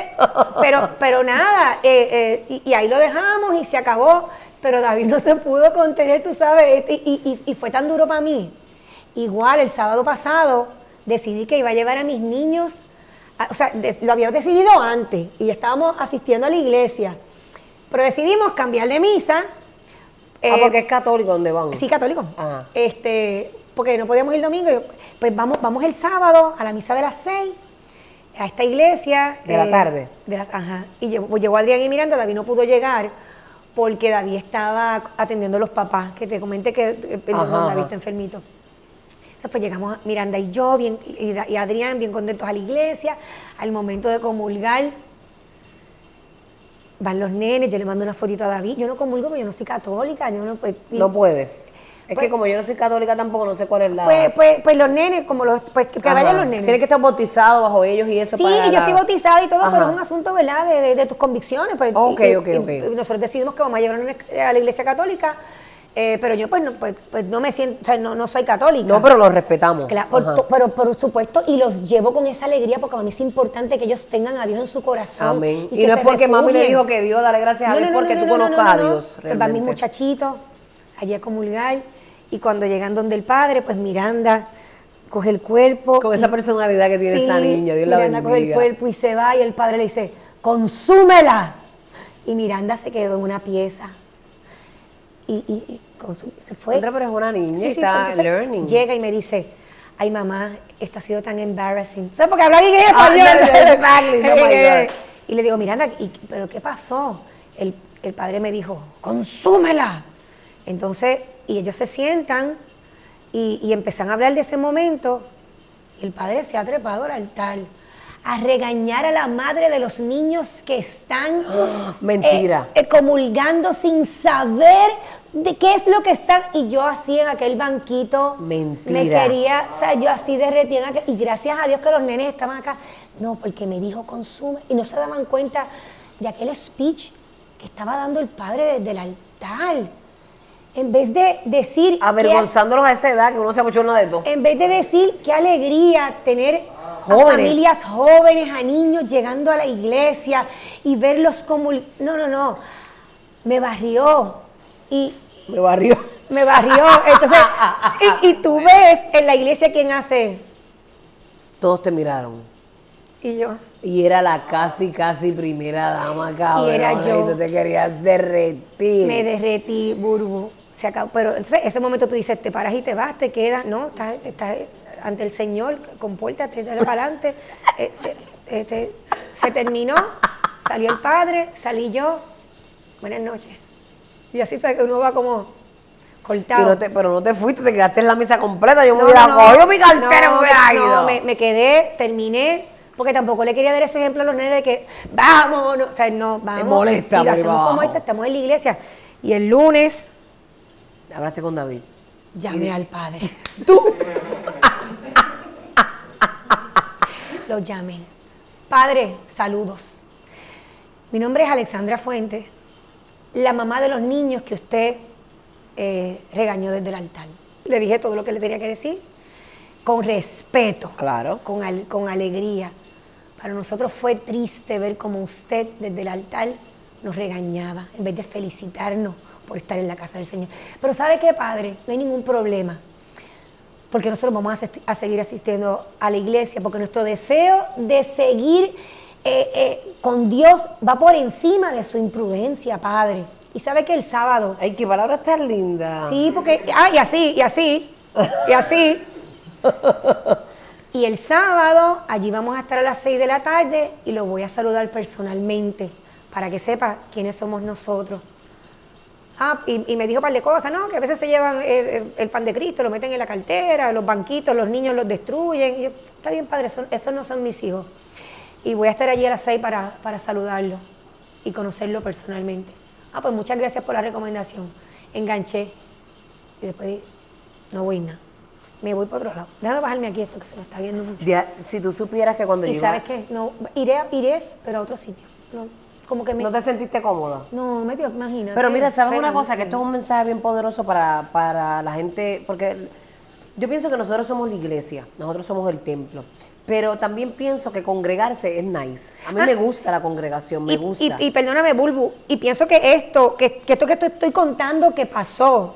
pero, pero nada, eh, eh, y, y ahí lo dejamos y se acabó. Pero David no se pudo contener, tú sabes, y, y- fue tan duro para mí. Igual el sábado pasado decidí que iba a llevar a mis niños, a- o sea, lo había decidido antes y ya estábamos asistiendo a la iglesia. Pero decidimos cambiar de misa. Ah, eh, porque es católico, ¿dónde van? Sí, católico. Ajá. Este, porque no podíamos ir domingo. y yo, Pues vamos, vamos el sábado a la misa de las seis. a esta iglesia. ¿De la tarde? de la- ajá. Y llegó, pues llegó Adrián y Miranda, David no pudo llegar porque David estaba atendiendo a los papás, que te comenté que eh, Ajá, don David está enfermito. Entonces, pues llegamos Miranda y yo, bien, y, y Adrián, bien contentos a la iglesia. Al momento de comulgar, van los nenes, yo le mando una fotito a David. Yo no comulgo porque yo no soy católica. Yo no, pues, y- No puedes. Es Pues- que como yo no soy católica tampoco, no sé cuál es la... pues, pues, pues los nenes, como los, pues que Ajá. vayan los nenes. Tiene que estar bautizado bajo ellos y eso Sí, para yo la- estoy bautizada y todo, pero es un asunto, ¿verdad?, de, de- de tus convicciones. Pues, Ok, y- ok, y ok. Nosotros decidimos que vamos a llevar a la iglesia católica, eh, pero yo pues no, pues, pues, no me siento, o sea, no, no soy católica. No, pero los respetamos. Claro, por, pero por supuesto, y los llevo con esa alegría porque para mí es importante que ellos tengan a Dios en su corazón. Amén. Y, que no es porque mami le dijo que Dios, dale gracias a Dios no, no, porque no, tú no, no, conozcas no, a. Dios. Pues van mis muchachitos allí a comulgar y cuando llegan donde el padre, pues Miranda coge el cuerpo. Con esa personalidad que tiene esa niña, Dios la Miranda coge el bendiga. cuerpo y se va y el padre le dice, consúmela. Y Miranda se quedó en una pieza. Y, y- y consum- se fue. Andrea, pero es una niña Sí, y sí, está entonces learning. Llega y me dice, ay mamá, esto ha sido tan embarrassing. ¿Sabes? Porque habla inglés Ah, español. oh y le digo, Miranda, ¿y- ¿pero qué pasó? El, el padre me dijo, consúmela. Entonces, y ellos se sientan y, y empiezan a hablar de ese momento. Y el padre se ha trepado al altar a regañar a la madre de los niños que están Mentira. eh, eh, comulgando sin saber de qué es lo que están. Y yo así en aquel banquito Mentira. me quería, o sea, yo así derretía. en aquel- y gracias a Dios que los nenes estaban acá. No, porque me dijo consume. Y no se daban cuenta de aquel speech que estaba dando el padre desde el altar. En vez de decir... que- Avergonzándolos a esa edad que uno se abochorna de todo. en vez de decir qué alegría tener a familias jóvenes, a niños llegando a la iglesia y verlos como... No, no, no. Me barrió. Y Me barrió. me barrió. Entonces, y, y tú ves en la iglesia quién hace. Todos te miraron. Y yo. Y era la casi, casi primera dama, cabrón. Y era yo. tú te querías derretir. Me derretí, burbu. Se acabó. Pero entonces, ese momento tú dices, te paras y te vas, te quedas. No, estás, estás ante el Señor, compórtate, dale para adelante. Eh, se, este, se terminó, salió el padre, salí yo. Buenas noches. Y así uno va como cortado. no te- pero no te fuiste, te quedaste en la misa completa. Yo me hubiera no, cogido mi cartera no, me hubiera ido. No, me, me quedé, terminé, porque tampoco le quería dar ese ejemplo a los nenes de que vamos, no, o sea, no, vamos. molesta y lo hacemos como esta, estamos en la iglesia. Y el lunes Hablaste con David. llamé al padre. Tú. Lo llamé. Padre, saludos. Mi nombre es Alexandra Fuentes, la mamá de los niños que usted eh, regañó desde el altar. Le dije todo lo que le tenía que decir, con respeto, Claro. con, al- con alegría. Para nosotros fue triste ver cómo usted desde el altar nos regañaba, en vez de felicitarnos por estar en la casa del Señor. Pero ¿sabe qué, Padre? No hay ningún problema porque nosotros vamos a, seguir asistiendo a la iglesia, porque nuestro deseo de seguir eh, eh, con Dios va por encima de su imprudencia, Padre. Y sabe que el sábado, Ay, qué palabra tan linda. sí, porque, ah, y así, y así, y así. Y el sábado, allí vamos a estar a las 6 de la tarde y lo voy a saludar personalmente para que sepa quiénes somos nosotros. Ah, y, y me dijo un par de cosas, ¿no? Que a veces se llevan el, el- el pan de Cristo, lo meten en la cartera, los banquitos, los niños los destruyen. Y yo, está bien, padre, eso- esos no son mis hijos. Y voy a estar allí a las seis para, para saludarlo y conocerlo personalmente. Ah, pues muchas gracias por la recomendación. Enganché. Y después dije, no voy nada. Me voy para otro lado. Déjame bajarme aquí esto que se me está viendo mucho. Ya, si tú supieras que cuando Y yo sabes iba- qué, no, iré, iré, pero a otro sitio. No, como que me... no te sentiste cómoda. No, me dio, imagínate. Pero mira, ¿sabes una cosa? Que esto es un mensaje bien poderoso para, para la gente, porque yo pienso que nosotros somos la iglesia, nosotros somos el templo, pero también pienso que congregarse es nice. A mí Ah. me gusta la congregación, me y, gusta. y- y perdóname, Bulbu, y pienso que esto, que, que esto que te estoy contando que pasó,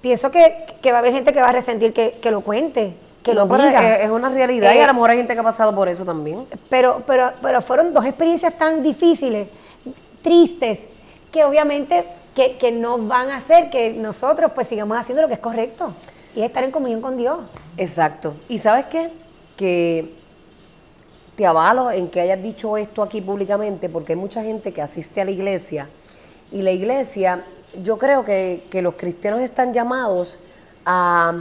pienso que, que va a haber gente que va a resentir que, que lo cuente, que No, lo diga. es, es una realidad y Eh, a lo mejor hay gente que ha pasado por eso también. Pero, pero, pero fueron dos experiencias tan difíciles, tristes, que obviamente que, que no van a hacer que nosotros pues sigamos haciendo lo que es correcto y es estar en comunión con Dios. Exacto. ¿Y sabes qué? Que te avalo en que hayas dicho esto aquí públicamente porque hay mucha gente que asiste a la iglesia y la iglesia, yo creo que, que los cristianos están llamados a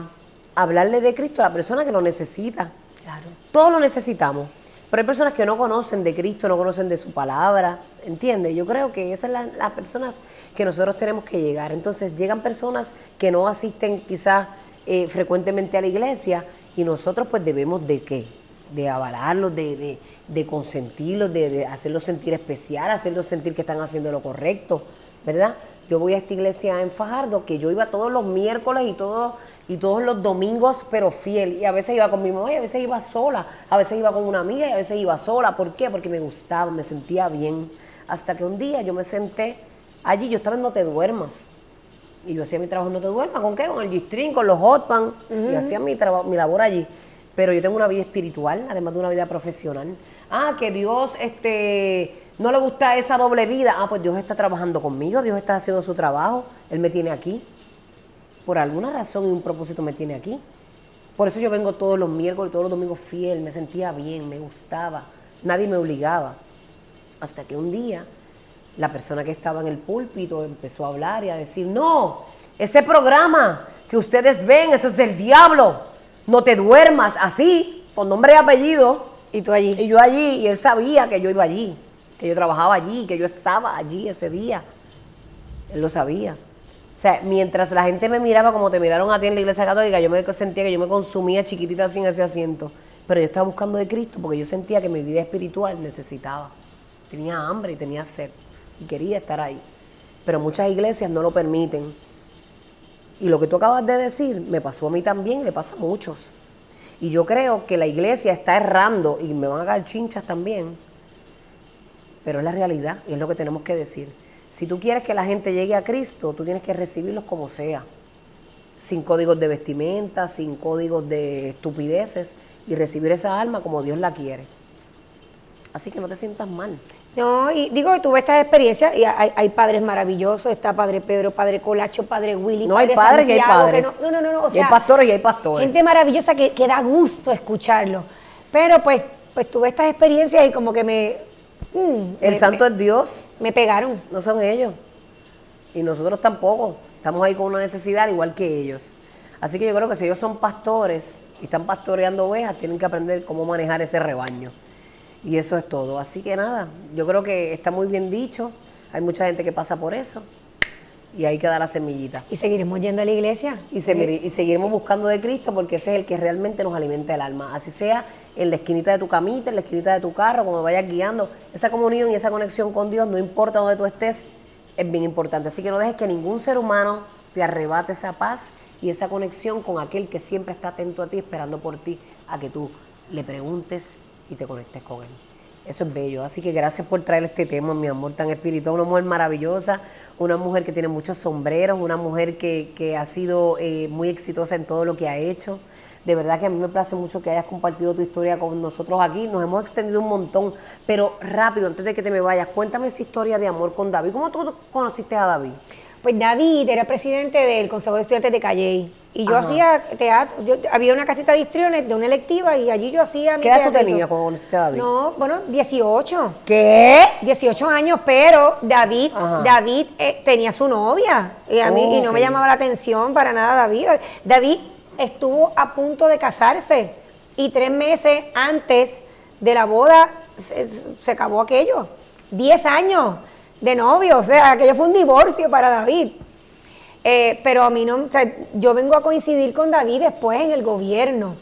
hablarle de Cristo a la persona que lo necesita. Claro. Todos lo necesitamos. Pero hay personas que no conocen de Cristo, no conocen de su palabra, ¿entiendes? Yo creo que esas son las personas que nosotros tenemos que llegar. Entonces llegan personas que no asisten quizás eh, frecuentemente a la iglesia y nosotros pues debemos de qué? De avalarlos, de, de, de consentirlos, de, de hacerlos sentir especial, hacerlos sentir que están haciendo lo correcto, ¿verdad? Yo voy a esta iglesia en Fajardo, que yo iba todos los miércoles y todos y todos los domingos, pero fiel. Y a veces iba con mi mamá y a veces iba sola, a veces iba con una amiga y a veces iba sola. ¿Por qué? Porque me gustaba, me sentía bien. Hasta que un día yo me senté allí, yo estaba en No Te Duermas. Y yo hacía mi trabajo en No Te Duermas, ¿con qué? Con el G-String, con los Hotman, y hacía mi, mi labor allí. Pero yo tengo una vida espiritual, además de una vida profesional. Ah, que Dios este, no le gusta esa doble vida. Ah, pues Dios está trabajando conmigo, Dios está haciendo su trabajo, Él me tiene aquí por alguna razón y un propósito me tiene aquí. Por eso yo vengo todos los miércoles, todos los domingos fiel, me sentía bien, me gustaba, nadie me obligaba. Hasta que un día la persona que estaba en el púlpito empezó a hablar y a decir, no, ese programa que ustedes ven, eso es del diablo, no te duermas, así, con nombre y apellido. Y tú allí. Y yo allí, y él sabía que yo iba allí, que yo trabajaba allí, que yo estaba allí ese día. Él lo sabía. O sea, mientras la gente me miraba como te miraron a ti en la iglesia católica, yo me sentía que yo me consumía chiquitita sin ese asiento. Pero yo estaba buscando de Cristo porque yo sentía que mi vida espiritual necesitaba. Tenía hambre y tenía sed y quería estar ahí. Pero muchas iglesias no lo permiten. Y lo que tú acabas de decir me pasó a mí también, le pasa a muchos. Y yo creo que la iglesia está errando y me van a caer chinchas también. Pero es la realidad y es lo que tenemos que decir. Si tú quieres que la gente llegue a Cristo, tú tienes que recibirlos como sea. Sin códigos de vestimenta, sin códigos de estupideces y recibir esa alma como Dios la quiere. Así que no te sientas mal. No, y digo, tuve estas experiencias y hay, hay padres maravillosos, está Padre Pedro, Padre Colacho, Padre Willy, No hay Padre padres hay Santiago, que padres. no, no, no, no, o Y hay sea, pastores y hay pastores. Gente maravillosa que, que da gusto escucharlo. Pero pues, pues tuve estas experiencias y como que me... mm, El me- santo me, es Dios, me pegaron. no son ellos. Y nosotros tampoco. Estamos ahí con una necesidad igual que ellos. Así que yo creo que si ellos son pastores y están pastoreando ovejas, tienen que aprender cómo manejar ese rebaño. Y eso es todo. Así que nada, yo creo que está muy bien dicho. Hay mucha gente que pasa por eso. Y ahí queda la semillita. Y seguiremos yendo a la iglesia. Y, se- y seguiremos buscando de Cristo porque ese es el que realmente nos alimenta el alma. Así sea en la esquinita de tu camita, en la esquinita de tu carro, cuando vayas guiando. Esa comunión y esa conexión con Dios, no importa donde tú estés, es bien importante. Así que no dejes que ningún ser humano te arrebate esa paz y esa conexión con aquel que siempre está atento a ti, esperando por ti, a que tú le preguntes y te conectes con él. Eso es bello. Así que gracias por traer este tema, mi amor tan espiritual. Una mujer maravillosa, una mujer que tiene muchos sombreros, una mujer que, que ha sido eh, muy exitosa en todo lo que ha hecho. De verdad que a mí me place mucho que hayas compartido tu historia con nosotros aquí. Nos hemos extendido un montón, pero rápido, antes de que te me vayas, cuéntame esa historia de amor con David. ¿Cómo tú conociste a David? Pues David era presidente del Consejo de Estudiantes de Calley. Y yo Ajá. hacía teatro. yo- había una casita de histriones de una electiva y allí yo hacía mi ¿Qué edad tú tenías cuando conociste a David? No, bueno, 18. ¿Qué? 18 años, pero David, Ajá. David eh, tenía su novia y a mí y no me llamaba la atención para nada David. David estuvo a punto de casarse y tres meses antes de la boda se, acabó aquello. 10 años de novio, o sea, aquello fue un divorcio para David. Eh, pero a mí no, o sea, yo vengo a coincidir con David después en el gobierno,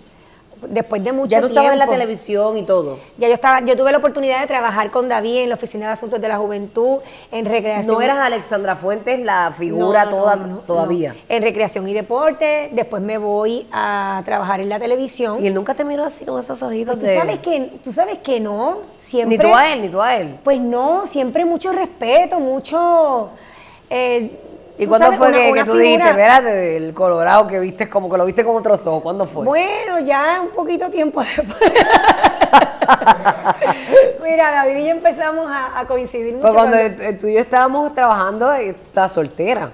después de mucho Ya tú tiempo. estabas en la televisión y todo. Ya yo estaba, yo tuve la oportunidad de trabajar con David en la Oficina de Asuntos de la Juventud, en recreación. No eras Alexandra Fuentes la figura No, no, toda no, todavía. En recreación y deporte, después me voy a trabajar en la televisión. Y él nunca te miró así con esos ojitos Pues tú sabes que, tú sabes que no, siempre. Ni tú a él, ni tú a él. Pues no, siempre mucho respeto, mucho. eh, ¿Y cuándo sabes, fue una- que, una que tú dijiste, espérate, del Colorado que viste como que lo viste con otros ojos? ¿Cuándo fue? Bueno, ya un poquito tiempo después. Mira, David y yo empezamos a, a coincidir mucho. Pues cuando cuando- eh, tú y yo estábamos trabajando, eh, tú estabas soltera.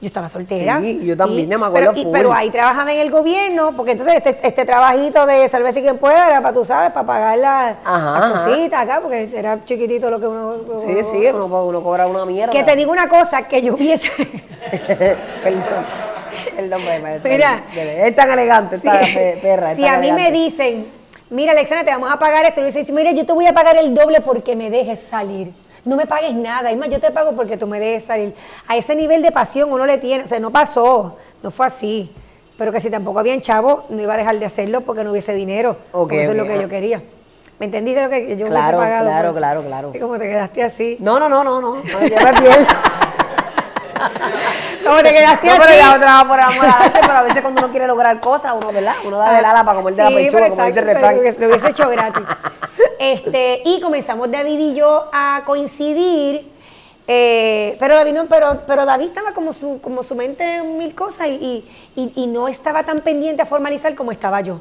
Yo estaba soltera. Sí, yo también, me acuerdo Pero, y- pero ahí trabajaba en el gobierno, porque entonces este, este trabajito de sálvese quien pueda era para, tú sabes, para pagar la- Ajá, las cositas acá, porque era chiquitito lo que uno... Sí, uno- sí, uno, uno cobra una mierda. Que te digo una cosa, que yo hubiese... Perdón. Perdón, Mira. Es tan elegante esta Sí. pe- perra. si a mí me dicen, mira, Alexandra, te vamos a pagar esto, y yo dice, mira, yo te voy a pagar el doble porque me dejes salir. No me pagues nada, es más, yo te pago porque tú me dejes salir. A ese nivel de pasión uno le tiene, o sea, no pasó, no fue así. Pero que si tampoco habían chavo, no iba a dejar de hacerlo porque no hubiese dinero. Ok, porque eso es lo que yo quería. ¿Me entendiste lo que yo Claro, hubiese pagado? claro, por- claro, claro. Y como te quedaste así. No, no, no, no, no. no, Yo me pierdo. Como te quedaste No, así. pero ya trabaja por amor al arte, pero a veces cuando uno quiere lograr cosas, uno, ¿verdad? Uno da del ala para comer de la Sí, pechuga, pero como dice el refrán. Lo hubiese hecho gratis. Este, y comenzamos David y yo a coincidir. eh, pero David no, pero, pero David estaba como su, como su mente en mil cosas y, y- y- y no estaba tan pendiente a formalizar como estaba yo.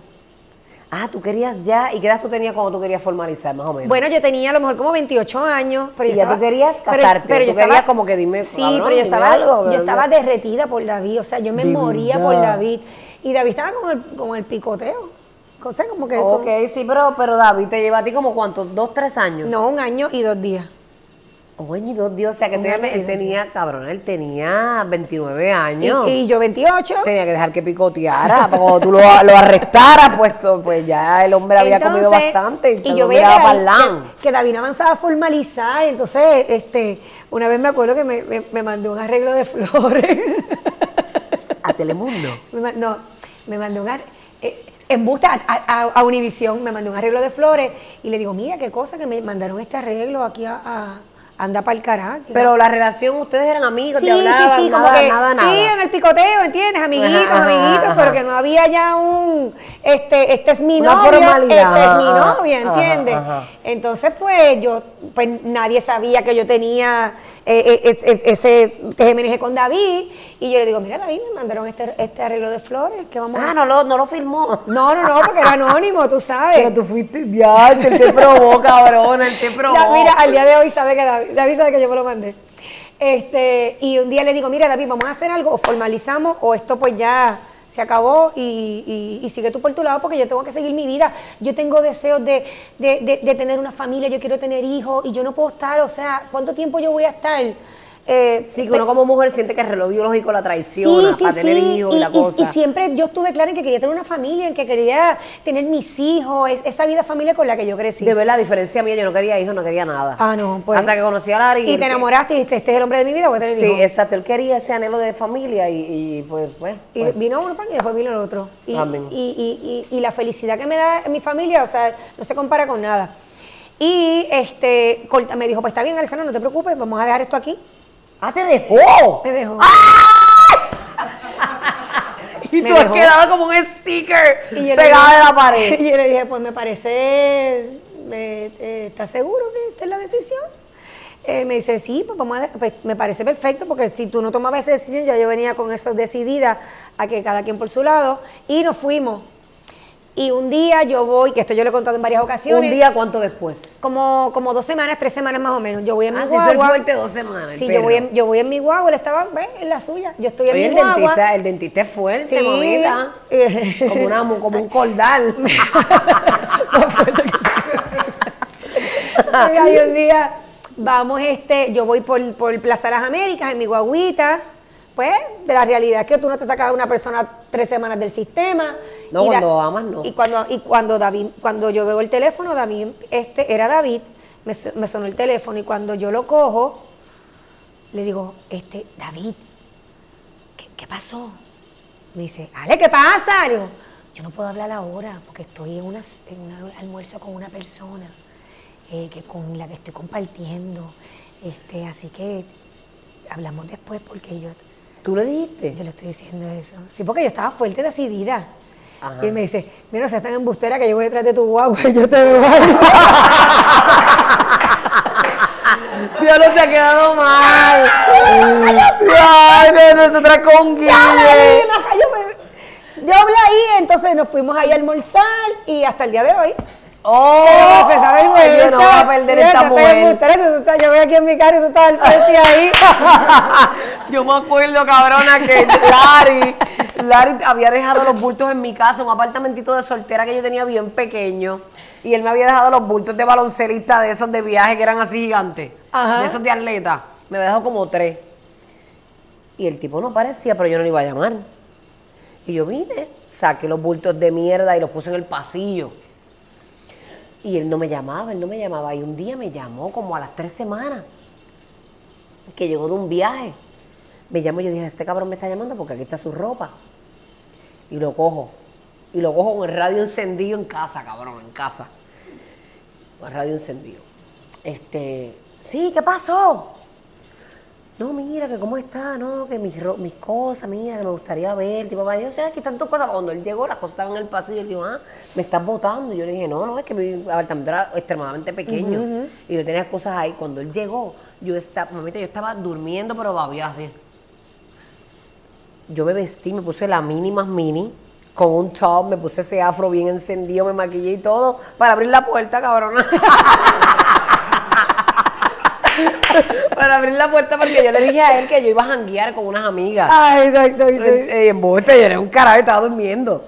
Ah, tú querías ya. ¿Y qué edad tú tenías cuando tú querías formalizar, más o menos? Bueno, yo tenía a lo mejor como 28 años, pero Y yo ya estaba- tú querías casarte, pero tú yo querías como que dime, Sí, cabrón, pero yo dime estaba, algo, yo estaba derretida por David, o sea, yo me moría por David. Y David estaba con el, con el picoteo. O sea, como que... Ok, como- sí, pero, pero David te lleva a ti como cuántos, dos, tres años. no, un año y dos días. Un año y dos días, o sea que tenía- él tenía, cabrón, él tenía 29 Y, años. y yo 28. Tenía que dejar que picoteara, para cuando tú lo, lo arrestaras, pues, pues ya el hombre había comido bastante y, yo veía que David, que, que David avanzaba a formalizar, entonces este, una vez me acuerdo que me, me- me mandó un arreglo de flores. A Telemundo. No, me mandó un ar- eh, en busca a, a, a Univisión, me mandó un arreglo de flores y le digo, mira qué cosa que me mandaron este arreglo aquí a, a- anda para el carajo. Pero la relación, ustedes eran amigos, Sí, te hablaban, sí, sí, nada, como que nada, nada. sí, en el picoteo, ¿entiendes? Amiguitos, Ajá, amiguitos, ajá. pero que no había ya un, este, este es mi formalidad, este es mi novia, ¿entiendes? ajá. Entonces, pues, yo, pues, nadie sabía que yo tenía eh, eh, es- es- ese TGMNG con David, y yo le digo, mira, David, me mandaron este, este arreglo de flores, ¿qué vamos a Ah, hacer? no lo, no lo firmó. No, no, no, porque era anónimo, tú sabes. Pero tú fuiste, ya, él te probó, cabrón, él te probó. Da- mira, al día de hoy sabe que David, David sabe que yo me lo mandé. Este, y un día le digo, mira David, vamos a hacer algo, o formalizamos, o esto pues ya se acabó y, y- sigue tú por tu lado porque yo tengo que seguir mi vida. Yo tengo deseos de, de- de- de tener una familia, yo quiero tener hijos y yo no puedo estar, o sea, ¿cuánto tiempo yo voy a estar? Eh, Sí, que uno como mujer siente que el reloj biológico la traiciona para tener hijos y, la cosa. y siempre yo estuve clara en que quería tener una familia, en que quería tener mis hijos, es- esa vida familiar con la que yo crecí. De verdad, a diferencia mía, yo no quería hijos, no quería nada. Ah, no, pues. Hasta que conocí a Larry. Y te enamoraste y dijiste, este es el hombre de mi vida, voy a tener Sí, hijos. exacto. Él quería ese anhelo de familia y, y, pues, pues. Y pues. vino uno pan y después vino el otro. Y, Amén. y, y, la felicidad que me da mi familia, o sea, no se compara con nada. Y este, me dijo, pues está bien, Alexandra, no te preocupes, vamos a dejar esto aquí. ¡Ah, te dejó! Me dejó. Y Me tú has quedado como un sticker Y dije- de la pared. Y yo le dije, pues me parece, eh, eh, ¿estás seguro que esta es la decisión? Eh, me dice, sí, pues vamos a, de- pues, me parece perfecto, porque si tú no tomabas esa decisión, ya yo venía con eso decidida a que cada quien por su lado, y nos fuimos. Y un día yo voy, que esto yo lo he contado en varias ocasiones. ¿Un día cuánto después? Como, como dos semanas, tres semanas más o menos. Yo voy en mi Ah, hizo el guagua. fuerte dos semanas. Sí, yo voy, en, yo voy en mi guagua, él estaba ¿ves? en la suya. Yo estoy en Oye, mi el guagua. dentista, el dentista es fuerte, Sí. mamita. Como, una, como un cordal. Oiga, y un día vamos, este, yo voy por, por Plaza Las Américas en mi guaguita. Pues, de la realidad es que tú no te sacas a una persona tres semanas del sistema. No, cuando amas, no. Y cuando, y cuando David, cuando yo veo el teléfono, David, este, era David, me, me sonó el teléfono y cuando yo lo cojo, le digo, este, David, ¿qué, qué pasó? Me dice, Ale, ¿qué pasa? Le digo, yo no puedo hablar ahora porque estoy en, una, en un almuerzo con una persona eh, que con la que estoy compartiendo. Este, así que hablamos después porque yo, ¿Tú le dijiste? yo le estoy diciendo eso. Sí, porque yo estaba fuerte, decidida. Ajá. Y él me dice, mira, o sea, tan embustera que yo voy detrás de tu guagua y yo te veo ahí". Dios no te ha quedado mal. Ay, no, nosotras con Guille. Yo me- yo hablé ahí, entonces nos fuimos ahí a almorzar y hasta el día de hoy. Oh, se sabe yo no voy a perder esta mujer. Yo aquí en mi carro y tú estás al frente ahí. Yo me acuerdo, cabrona, que Larry, Larry había dejado los bultos en mi casa, un apartamentito de soltera que yo tenía bien pequeño. Y él me había dejado los bultos de baloncelista de esos de viaje que eran así gigantes. Ajá. De esos de atleta. Me había dejado como tres. Y el tipo no aparecía, pero yo no le iba a llamar. Y yo vine, saqué los bultos de mierda y los puse en el pasillo. Y él no me llamaba, él no me llamaba. Y un día me llamó como a las tres semanas, que llegó de un viaje. Me llamó y yo dije, este cabrón me está llamando porque aquí está su ropa. Y lo cojo. Y lo cojo con el radio encendido en casa, cabrón, en casa. Con el radio encendido. Este, sí, ¿qué pasó? No, mira, que cómo está, no, que mis, mis cosas, mira, que me gustaría ver. Tipo, yo sé, aquí están tus cosas. Cuando él llegó, las cosas estaban en el pasillo. Y él dijo, ah, me estás botando. Y yo le dije, no, no, es que mi apartamento era extremadamente pequeño. Y yo tenía cosas ahí. Cuando él llegó, yo estaba, mamita, yo estaba durmiendo, pero babía así. Yo me vestí, me puse la mini más mini, con un top, me puse ese afro bien encendido, me maquillé y todo, para abrir la puerta, cabrona. para abrir la puerta porque yo le dije a él que yo iba a janguear con unas amigas. Ay, ay, ay, ay. Eh, en vuelta, yo era un carajo, estaba durmiendo.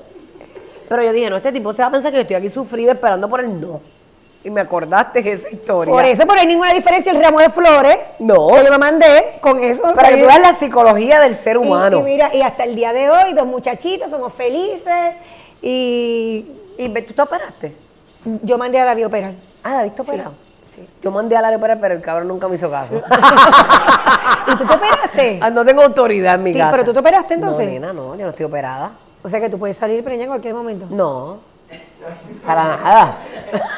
Pero yo dije, no, este tipo se va a pensar que yo estoy aquí sufrida esperando por el no. Y me acordaste de esa historia. Por eso, pero hay ninguna diferencia el ramo de flores No. que yo me mandé con eso. Para que tú veas la psicología del ser Y- humano. Y, mira, y hasta el día de hoy, dos muchachitos, somos felices. Y ¿Y tú te operaste? yo mandé a David a operar. Ah, David te operado. Sí. Yo mandé a la operar, pero el cabrón nunca me hizo caso. ¿Y tú te operaste? Ah, no tengo autoridad en mi Sí, casa. pero tú te operaste entonces. No, nena, no, yo no estoy operada. O sea que tú puedes salir preñada en cualquier momento. No, para nada.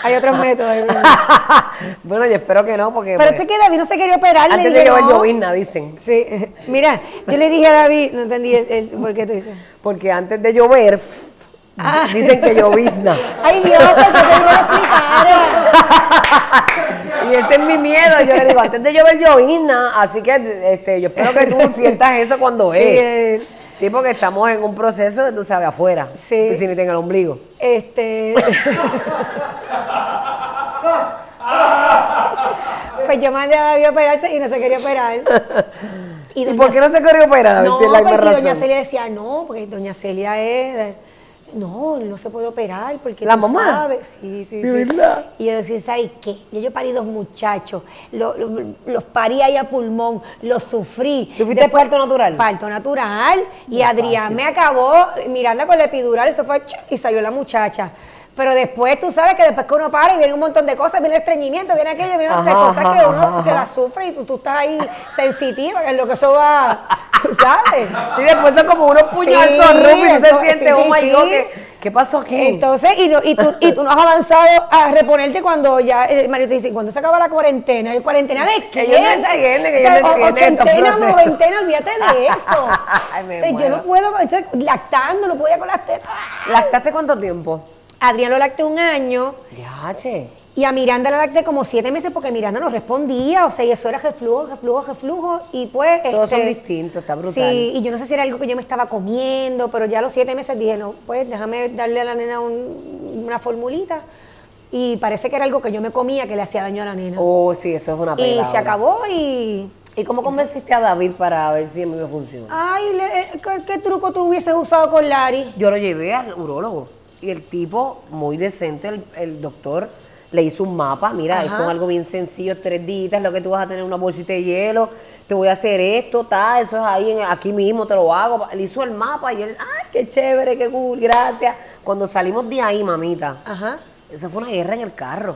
Hay otros métodos. bueno, yo espero que no, porque Pero pues, es que David no se quería operar. le antes dije, de no. llovizna, dicen. Sí, mira, yo le dije a David, no entendí el, el- por qué te dice. Porque antes de llover, Ah. dicen que llovizna. Ay Dios, porque te iba a explicar. Y ese es mi miedo. Yo le digo, antes de llover llovizna, así que este, yo espero que tú sientas eso cuando Sí, es. eh, Sí, porque estamos en un proceso tú sabes, afuera. Sí. Y si ni tenga el ombligo. este. pues yo mandé a David a operarse y no se quería operar. ¿Y, por qué no se quería operar? A ver No, si es la misma porque doña. Celia decía, no, porque doña Celia es... no, no se puede operar porque ¿La tú mamá? sabes. Sí, sí, ¿De sí. verdad? Y yo decía, ¿sabes qué? Ya yo parí dos muchachos, lo- lo- los parí ahí a pulmón, los sufrí. ¿Tú fuiste parto natural? Parto natural. Y No Adrián fácil. me acabó mirando con la epidural, eso fue y salió la muchacha. Pero después tú sabes que después que uno para y viene un montón de cosas, viene el estreñimiento, viene aquello, viene otras Ajá, cosas que uno ajá, que ajá. las sufre y tú, tú estás ahí sensitiva, que es lo que eso va, ¿sabes? Sí, después son como unos puñazos Sí, y tú eso- te sientes, sí, oh my sí. God, ¿qué, qué pasó aquí? Entonces, y, no- y, tú, y tú no has avanzado a reponerte cuando ya el marido te dice, ¿cuándo se acaba la cuarentena? ¿Y cuarentena de qué? No entienden, ellos no o- entienden estos Ochentena, procesos. noventena, olvídate de eso. Ay, me O sea, yo no puedo, lactando, no podía con las tetas. ¿Lactaste cuánto tiempo? Adrián lo lacté un año Ya, che. y a Miranda la lacté como siete meses porque Miranda no respondía, o sea, y eso era reflujo, reflujo, reflujo, y pues... Todos son este, distintos, está brutal. Sí, y yo no sé si era algo que yo me estaba comiendo, pero ya a los siete meses dije, no, pues déjame darle a la nena un- una formulita. Y parece que era algo que yo me comía que le hacía daño a la nena. Oh, sí, eso es una pena. y se acabó y... ¿Y cómo convenciste a David para ver si a mí me funciona? Ay, eh, ¿qué, qué truco tú hubieses usado con Lari? Yo lo llevé al urólogo y el tipo, muy decente, el, el doctor, le hizo un mapa. Mira, Ajá. es algo bien sencillo, tres días, lo que tú vas a tener una bolsita de hielo, te voy a hacer esto, tal, eso es ahí, en- aquí mismo, te lo hago. Él hizo el mapa y él, ay, qué chévere, qué cool, gracias. Cuando salimos de ahí, mamita, Ajá. eso fue una guerra en el carro.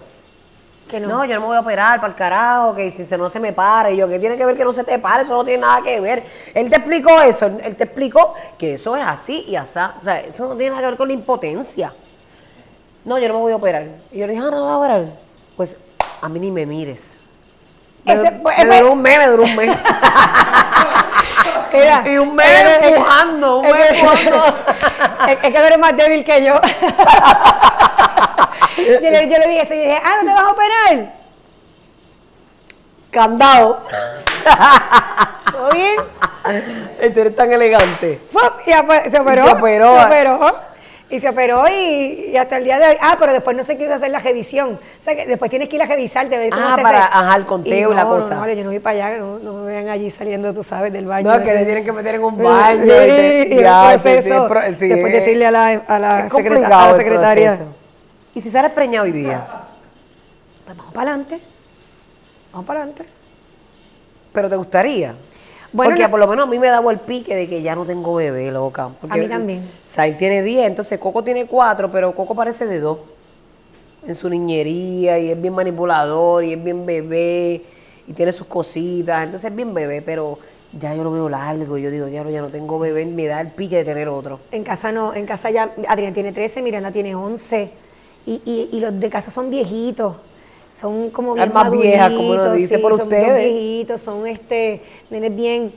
Que no. No, yo no me voy a operar para el carajo, que si se no se me para. Y yo, ¿qué tiene que ver que no se te pare? Eso no tiene nada que ver. Él te explicó eso, él te explicó que eso es así y así. O sea, eso no tiene nada que ver con la impotencia. No, yo no me voy a operar. Y yo le dije, ah, no me voy a operar. Pues a mí ni me mires. Me, Ese- pues, me pues- duró un mes, me duró un mes. Y un mes empujando, un es mes empujando. es, es que eres más débil que yo. yo, le, yo le dije eso y dije, ah, ¿no te vas a operar? Candado. ¿Todo bien? Este eres tan elegante. ¡Fup! Y se operó. se operó. Se operó. Y se operó y, y hasta el día de hoy. Ah, pero después no se quiso hacer la revisión. O sea, que después tienes que ir a revisarte. Ver Ah, para- ajá, el conteo y la no, cosa. No, no, yo no voy para allá, no, no me vean allí saliendo, tú sabes, del baño. No, que le tienen que meter en un baño. y y te- el ya, proceso, sí, después es- decirle a la, a la, secreta- a secretaria. ¿Y si sales preñado hoy día? Pues vamos para adelante. Vamos para adelante. ¿Pero te gustaría? Bueno, porque no- por lo menos a mí me daba el pique de que ya no tengo bebé, loca. Porque A mí también. Sai tiene 10, entonces Coco tiene 4, pero Coco parece de 2. En su niñería, y es bien manipulador, y es bien bebé, y tiene sus cositas, entonces es bien bebé, pero ya yo lo veo largo, y yo digo, ya no, ya no tengo bebé, me da el pique de tener otro. En casa no, en casa ya, Adrián tiene 13, Miranda tiene 11. Y, y, y los de casa son viejitos. Son como bien Las más viejas, como maduritos, dice sí, por son ustedes. viejitos, son este, nenes bien.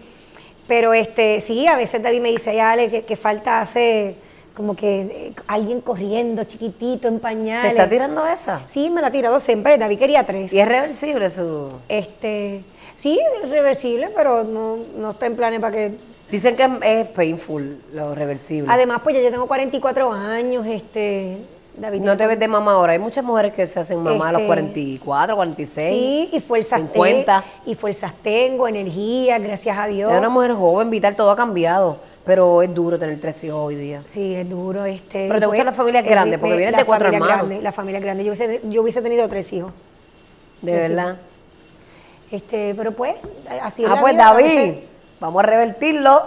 Pero este, sí, a veces David me dice, "Ay, Ale, que, que falta hace como que eh, alguien corriendo, chiquitito, en ¿Te pañales. está tirando esa? Sí, me la ha tirado siempre. David quería tres. Y es reversible su... Este, sí, es reversible, pero no, no está en planes para que Dicen que es- es painful, lo reversible. Además, pues ya yo tengo 44 años, este, David. No te ves de mamá ahora. Hay muchas mujeres que se hacen mamá a los Este, 44, 46. Sí, y fuerzas 50. tengo, y fuerzas tengo, energía, gracias a Dios. Es una mujer joven, vital, todo ha cambiado. Pero es duro tener tres hijos hoy día. Sí, es duro. Este, Pero te gustan las familias grandes, porque la de cuatro familia hermanos. Grande, la familia grande. Yo hubiese, yo hubiese tenido tres hijos. De Pues verdad. Este, pero pues, así es Ah, la pues vida, David, veces- vamos a revertirlo.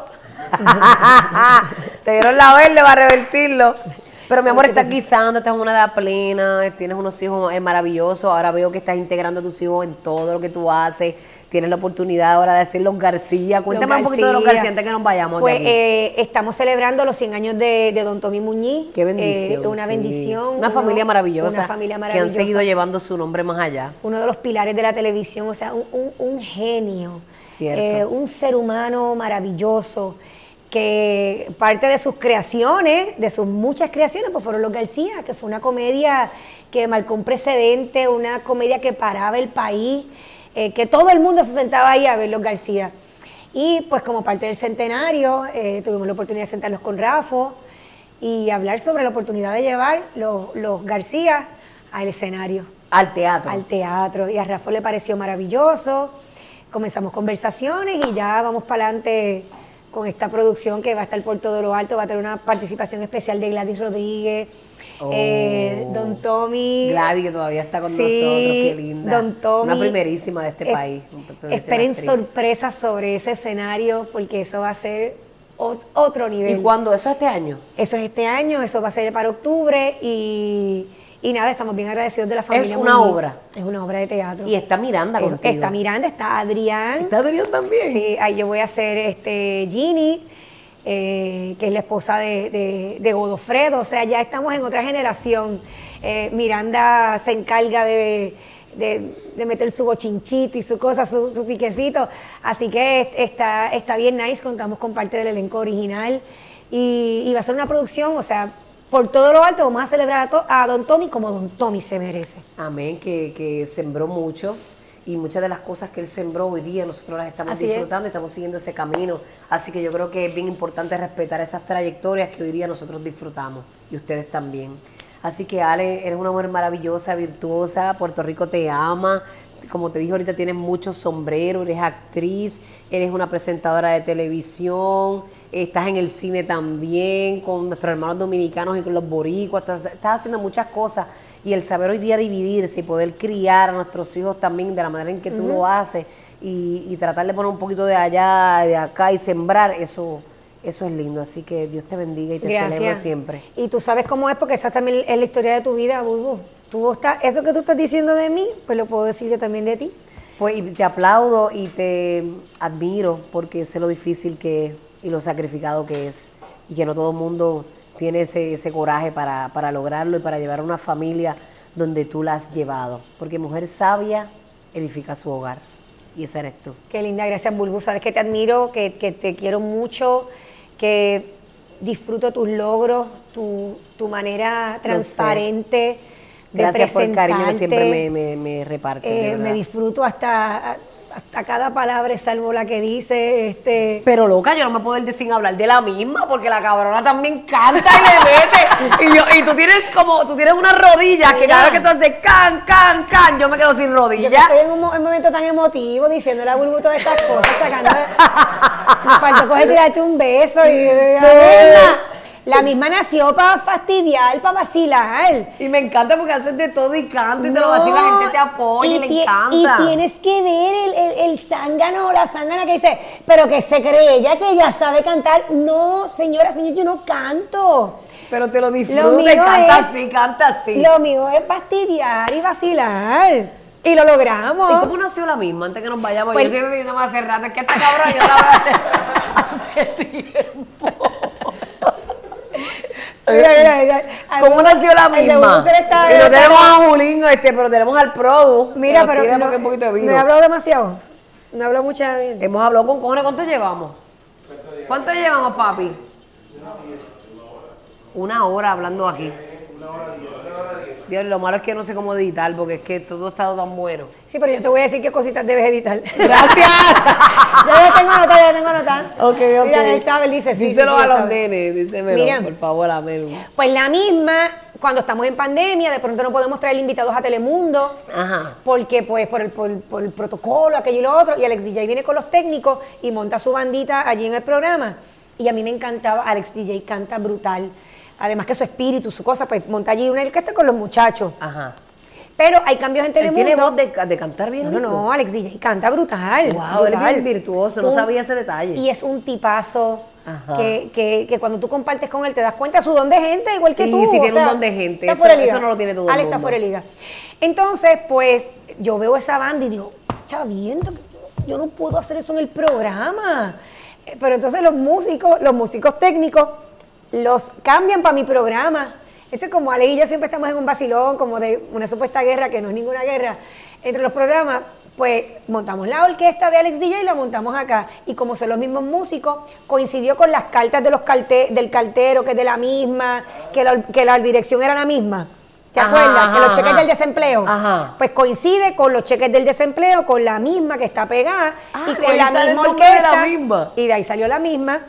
Te dieron la verde para revertirlo. Pero mi amor, estás guisando, estás en una edad plena, tienes unos hijos eh, maravillosos. Ahora veo que estás integrando a tus hijos en todo lo que tú haces. Tienes la oportunidad ahora de hacer los García. Cuéntame un poquito de los García antes que nos vayamos. de Pues aquí. eh, estamos celebrando los 100 años de, de Don Tommy Muñiz. Qué bendición. Eh, una sí. bendición. Una uno- familia maravillosa. Una familia Que maravillosa. han seguido llevando su nombre más allá. uno de los pilares de la televisión, o sea, un, un- un genio, Cierto. eh, un ser humano maravilloso, que parte de sus creaciones, de sus muchas creaciones, pues fueron Los García, que fue una comedia que marcó un precedente, una comedia que paraba el país, eh, que todo el mundo se sentaba ahí a ver Los García. Y pues como parte del centenario, eh, tuvimos la oportunidad de sentarnos con Rafo y hablar sobre la oportunidad de llevar los, los García al escenario Al teatro. al teatro y a Rafa le pareció maravilloso. Comenzamos conversaciones y ya vamos para adelante con esta producción que va a estar por todo lo alto. Va a tener una participación especial de Gladys Rodríguez, eh, Oh. Don Tommy. Gladys, que todavía está con Sí, nosotros, qué linda. Don Tommy. Una primerísima de este Eh, país. Esperen sorpresas sobre ese escenario porque eso va a ser ot- otro nivel. ¿Y cuándo? ¿Eso este año? Eso es este año, eso va a ser para octubre y, y nada, estamos bien agradecidos de la familia. una Muñiz. obra. Es una obra de teatro. Y está Miranda Eh, contigo. Está Miranda, está Adrián. ¿Está Adrián también? Sí, ahí yo voy a hacer este Ginny, eh, que es la esposa de, de, de Godofredo. O sea, ya estamos en otra generación. Eh, Miranda se encarga de, de- de meter su bochinchito y su cosa, su, su piquecito. Así que está, está bien nice, contamos con parte del elenco original. Y, y va a ser una producción, o sea, por todo lo alto vamos a celebrar a, to- a Don Tommy como Don Tommy se merece. Amén, que, que sembró mucho y muchas de las cosas que él sembró hoy día nosotros las estamos Así es. disfrutando y estamos siguiendo ese camino. Así que yo creo que es bien importante respetar esas trayectorias que hoy día nosotros disfrutamos y ustedes también. Así que Ale, eres una mujer maravillosa, virtuosa, Puerto Rico te ama. Como te dije ahorita, tienes muchos sombreros, eres actriz, eres una presentadora de televisión, estás en el cine también, con nuestros hermanos dominicanos y con los boricuas, estás, estás haciendo muchas cosas. Y el saber hoy día dividirse y poder criar a nuestros hijos también de la manera en que tú lo haces y, y tratar de poner un poquito de allá, de acá y sembrar, eso, eso es lindo. Así que Dios te bendiga y te celebro siempre. Y tú sabes cómo es, porque esa también es la historia de tu vida, Bulbo. Tú eso que tú estás diciendo de mí, pues lo puedo decir yo también de ti. Pues y te aplaudo y te admiro porque sé lo difícil que es y lo sacrificado que es y que no todo el mundo tiene ese, ese coraje para, para lograrlo y para llevar a una familia donde tú la has llevado. Porque mujer sabia edifica su hogar y esa eres tú. Qué linda, gracias Bulbo. Sabes que te admiro, que, que te quiero mucho, que disfruto tus logros, tu, tu manera transparente Gracias por el cariño que siempre me, me, me repartes. de Eh, me disfruto hasta, hasta cada palabra salvo la que dice, este... Pero loca, yo no me puedo ir de sin hablar de la misma, porque la cabrona también canta y le mete. Y, yo, y tú tienes como, tú tienes unas rodillas que cada vez que tú haces can, can, can, yo me quedo sin Yo rodillas. estoy en un momento tan emotivo diciéndole a Bulbu todas estas cosas, sacando. me faltó coger y darte un beso y. La misma nació para fastidiar, para vacilar. Y me encanta porque haces de todo y canta y te lo No, vacila, la gente te apoya y, le encanta. Y tienes que ver el, el, el zángano o la zángana que dice, pero que se cree ella que ella sabe cantar. No, señora, señor, yo no canto. Pero te lo Lo disfruta y mío canta es- así, canta así. Lo mío es fastidiar y vacilar. Y lo logramos. ¿Y cómo nació la misma? Antes que nos vayamos, Pues- yo siempre pidiendo hace rato, es que esta cabrona yo la voy a hacer hace tiempo. Mira, mira, mira. ¿Cómo nació la El de misma? Bulbu se le está- y no tenemos a Julín, este, pero tenemos al Produ. Mira, pero no, un poquito de vino. no he hablado demasiado. No hablo mucha bien. Hemos hablado con cojones, ¿cuánto llevamos? ¿Cuánto llevamos, papi? Una hora hablando aquí. Dios, lo malo es que no sé cómo editar, porque es que todo ha estado tan bueno. Sí, pero yo te voy a decir qué cositas debes editar. Gracias. ya lo tengo anotado, ya tengo anotado. ok, ok. Mira, él sabe, él dice, sí, Díselo sí, a los nenes, dísemelo, Mira. por favor, a Melu. Pues la misma, cuando estamos en pandemia, de pronto no podemos traer invitados a Telemundo. Ajá. Porque, pues, por el, por, por el protocolo, aquello y lo otro, y Alex DJ viene con los técnicos y monta su bandita allí en el programa. Y a mí me encantaba, Alex DJ canta brutal. Además que su espíritu, su cosa, pues monta allí una orquesta con los muchachos. Ajá. Pero hay cambios en Telemundo. tiene voz de, de cantar bien. No, no, Alex DJ canta brutal. Wow, él es brutal. bien virtuoso, no sabía ese detalle. Y es un tipazo Ajá. que, que, que cuando tú compartes con él te das cuenta de su don de gente, igual que Sí, tú. sí, o tiene un don de gente, está eso- fuera de eso liga. no lo tiene todo el Alex está fuera de liga. Entonces, pues, yo veo esa banda y digo, yo, yo no puedo hacer eso en el programa. Eh, Pero entonces los músicos, los músicos técnicos, los cambian para mi programa. Entonces, como Ale y yo siempre estamos en un vacilón, como de una supuesta guerra, que no es ninguna guerra, entre los programas, pues montamos la orquesta de Alex DJ y la montamos acá. Y como son los mismos músicos, coincidió con las cartas de los calte- del cartero, que es de la misma, que la, que la dirección era la misma. ¿Te Ajá, acuerdas? ajá, que los cheques ajá. del desempleo. Pues coincide con los cheques del desempleo, con la misma que está pegada Ah, y con la misma de la orquesta. misma. Y de ahí salió la misma.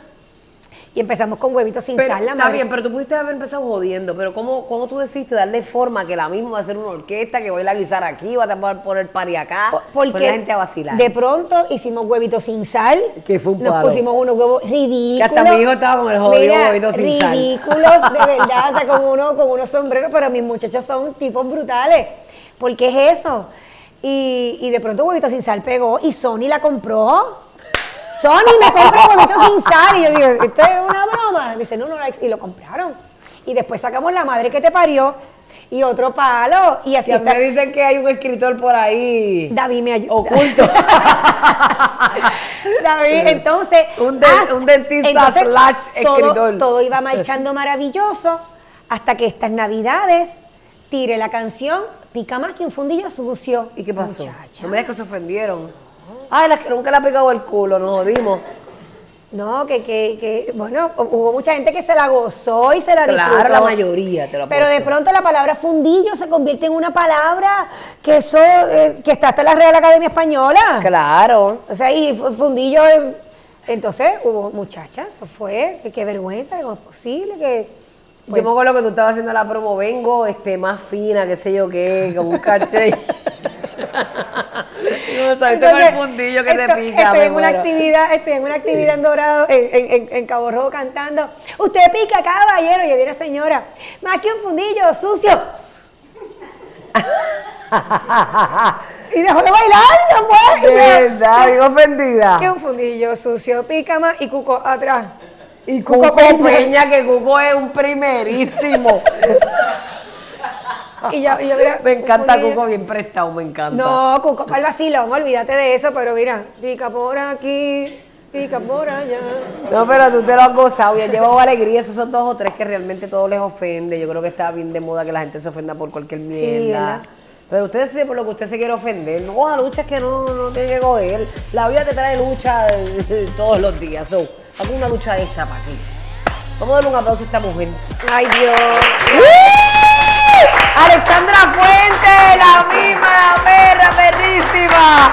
Y empezamos con huevitos sin Pero, sal, la está madre. bien, pero tú pudiste haber empezado jodiendo, pero ¿cómo, cómo tú decidiste darle forma que la misma va a ser una orquesta, que voy a guisar aquí, va a poner pari acá, Po- poner Porque la gente a vacilar? de pronto hicimos huevitos sin sal. Que fue un Nos pusimos unos huevos ridículos. Que hasta mi hijo estaba con el jodido Mira, huevito sin sal. ridículos, de verdad, o sea, con, uno, con unos sombreros, pero mis muchachos son tipos brutales. ¿Por qué es eso? Y, y de pronto huevito sin sal pegó y Sony la compró. Sony me compra huevitos sin sal. Y yo digo, ¿esto es una broma? Me dice, no, no, Alex", y lo compraron. Y después sacamos la madre que te parió y otro palo. Y así Y está. me dicen que hay un escritor por ahí David me ayuda. oculto. David, entonces. Un de- un dentista entonces, slash todo- escritor. Todo, iba marchando maravilloso hasta que estas navidades tiré la canción Pica más que un fundillo sucio. ¿Y qué pasó? Muchacha. No me digas que se ofendieron. Ay, las que nunca le ha pegado el culo, nos jodimos. No, que, que, que, bueno, hubo mucha gente que se la gozó y se la Claro, disfrutó. la mayoría, te lo Pero de pronto la palabra fundillo se convierte en una palabra que eso, eh, que está hasta la Real Academia Española. Claro. O sea, y fu- fundillo. eh, Entonces hubo muchachas, eso fue, que qué vergüenza, cómo es posible que. pues, Yo me acuerdo que tú estabas haciendo la promo, vengo este, más fina, qué sé yo qué, con un caché. No sabes con el fundillo que te estoy- pica. Estoy me en una actividad, estoy en una actividad en Dorado, en, en- en- en Cabo Rojo cantando. Usted pica, caballero, y había una señora, más que un fundillo sucio. y dejó de bailar y se fue. De verdad, bien ofendida. que un fundillo sucio, pica más y cuco atrás. Y Cuco Cuco Peña. Peña, que Cuco es un primerísimo. Y yo, y yo, mira, me encanta. Cuco bien prestado, me encanta. No, Cuco, para el vacilón, olvídate de eso, pero mira, pica por aquí, pica por allá. No, pero tú te lo has gozado y has llevado alegría. Esos son dos o tres que realmente todo les ofende. Yo creo que está bien de moda que la gente se ofenda por cualquier mierda. ¿verdad? pero usted decide por lo que usted se quiere ofender. No coja luchas que no, no tiene que coger. La vida te trae lucha todos los días. So, una lucha extra para aquí. Vamos a darle un aplauso a esta mujer. Ay, Dios. Alexandra Fuente, la misma, la perra, perrísima.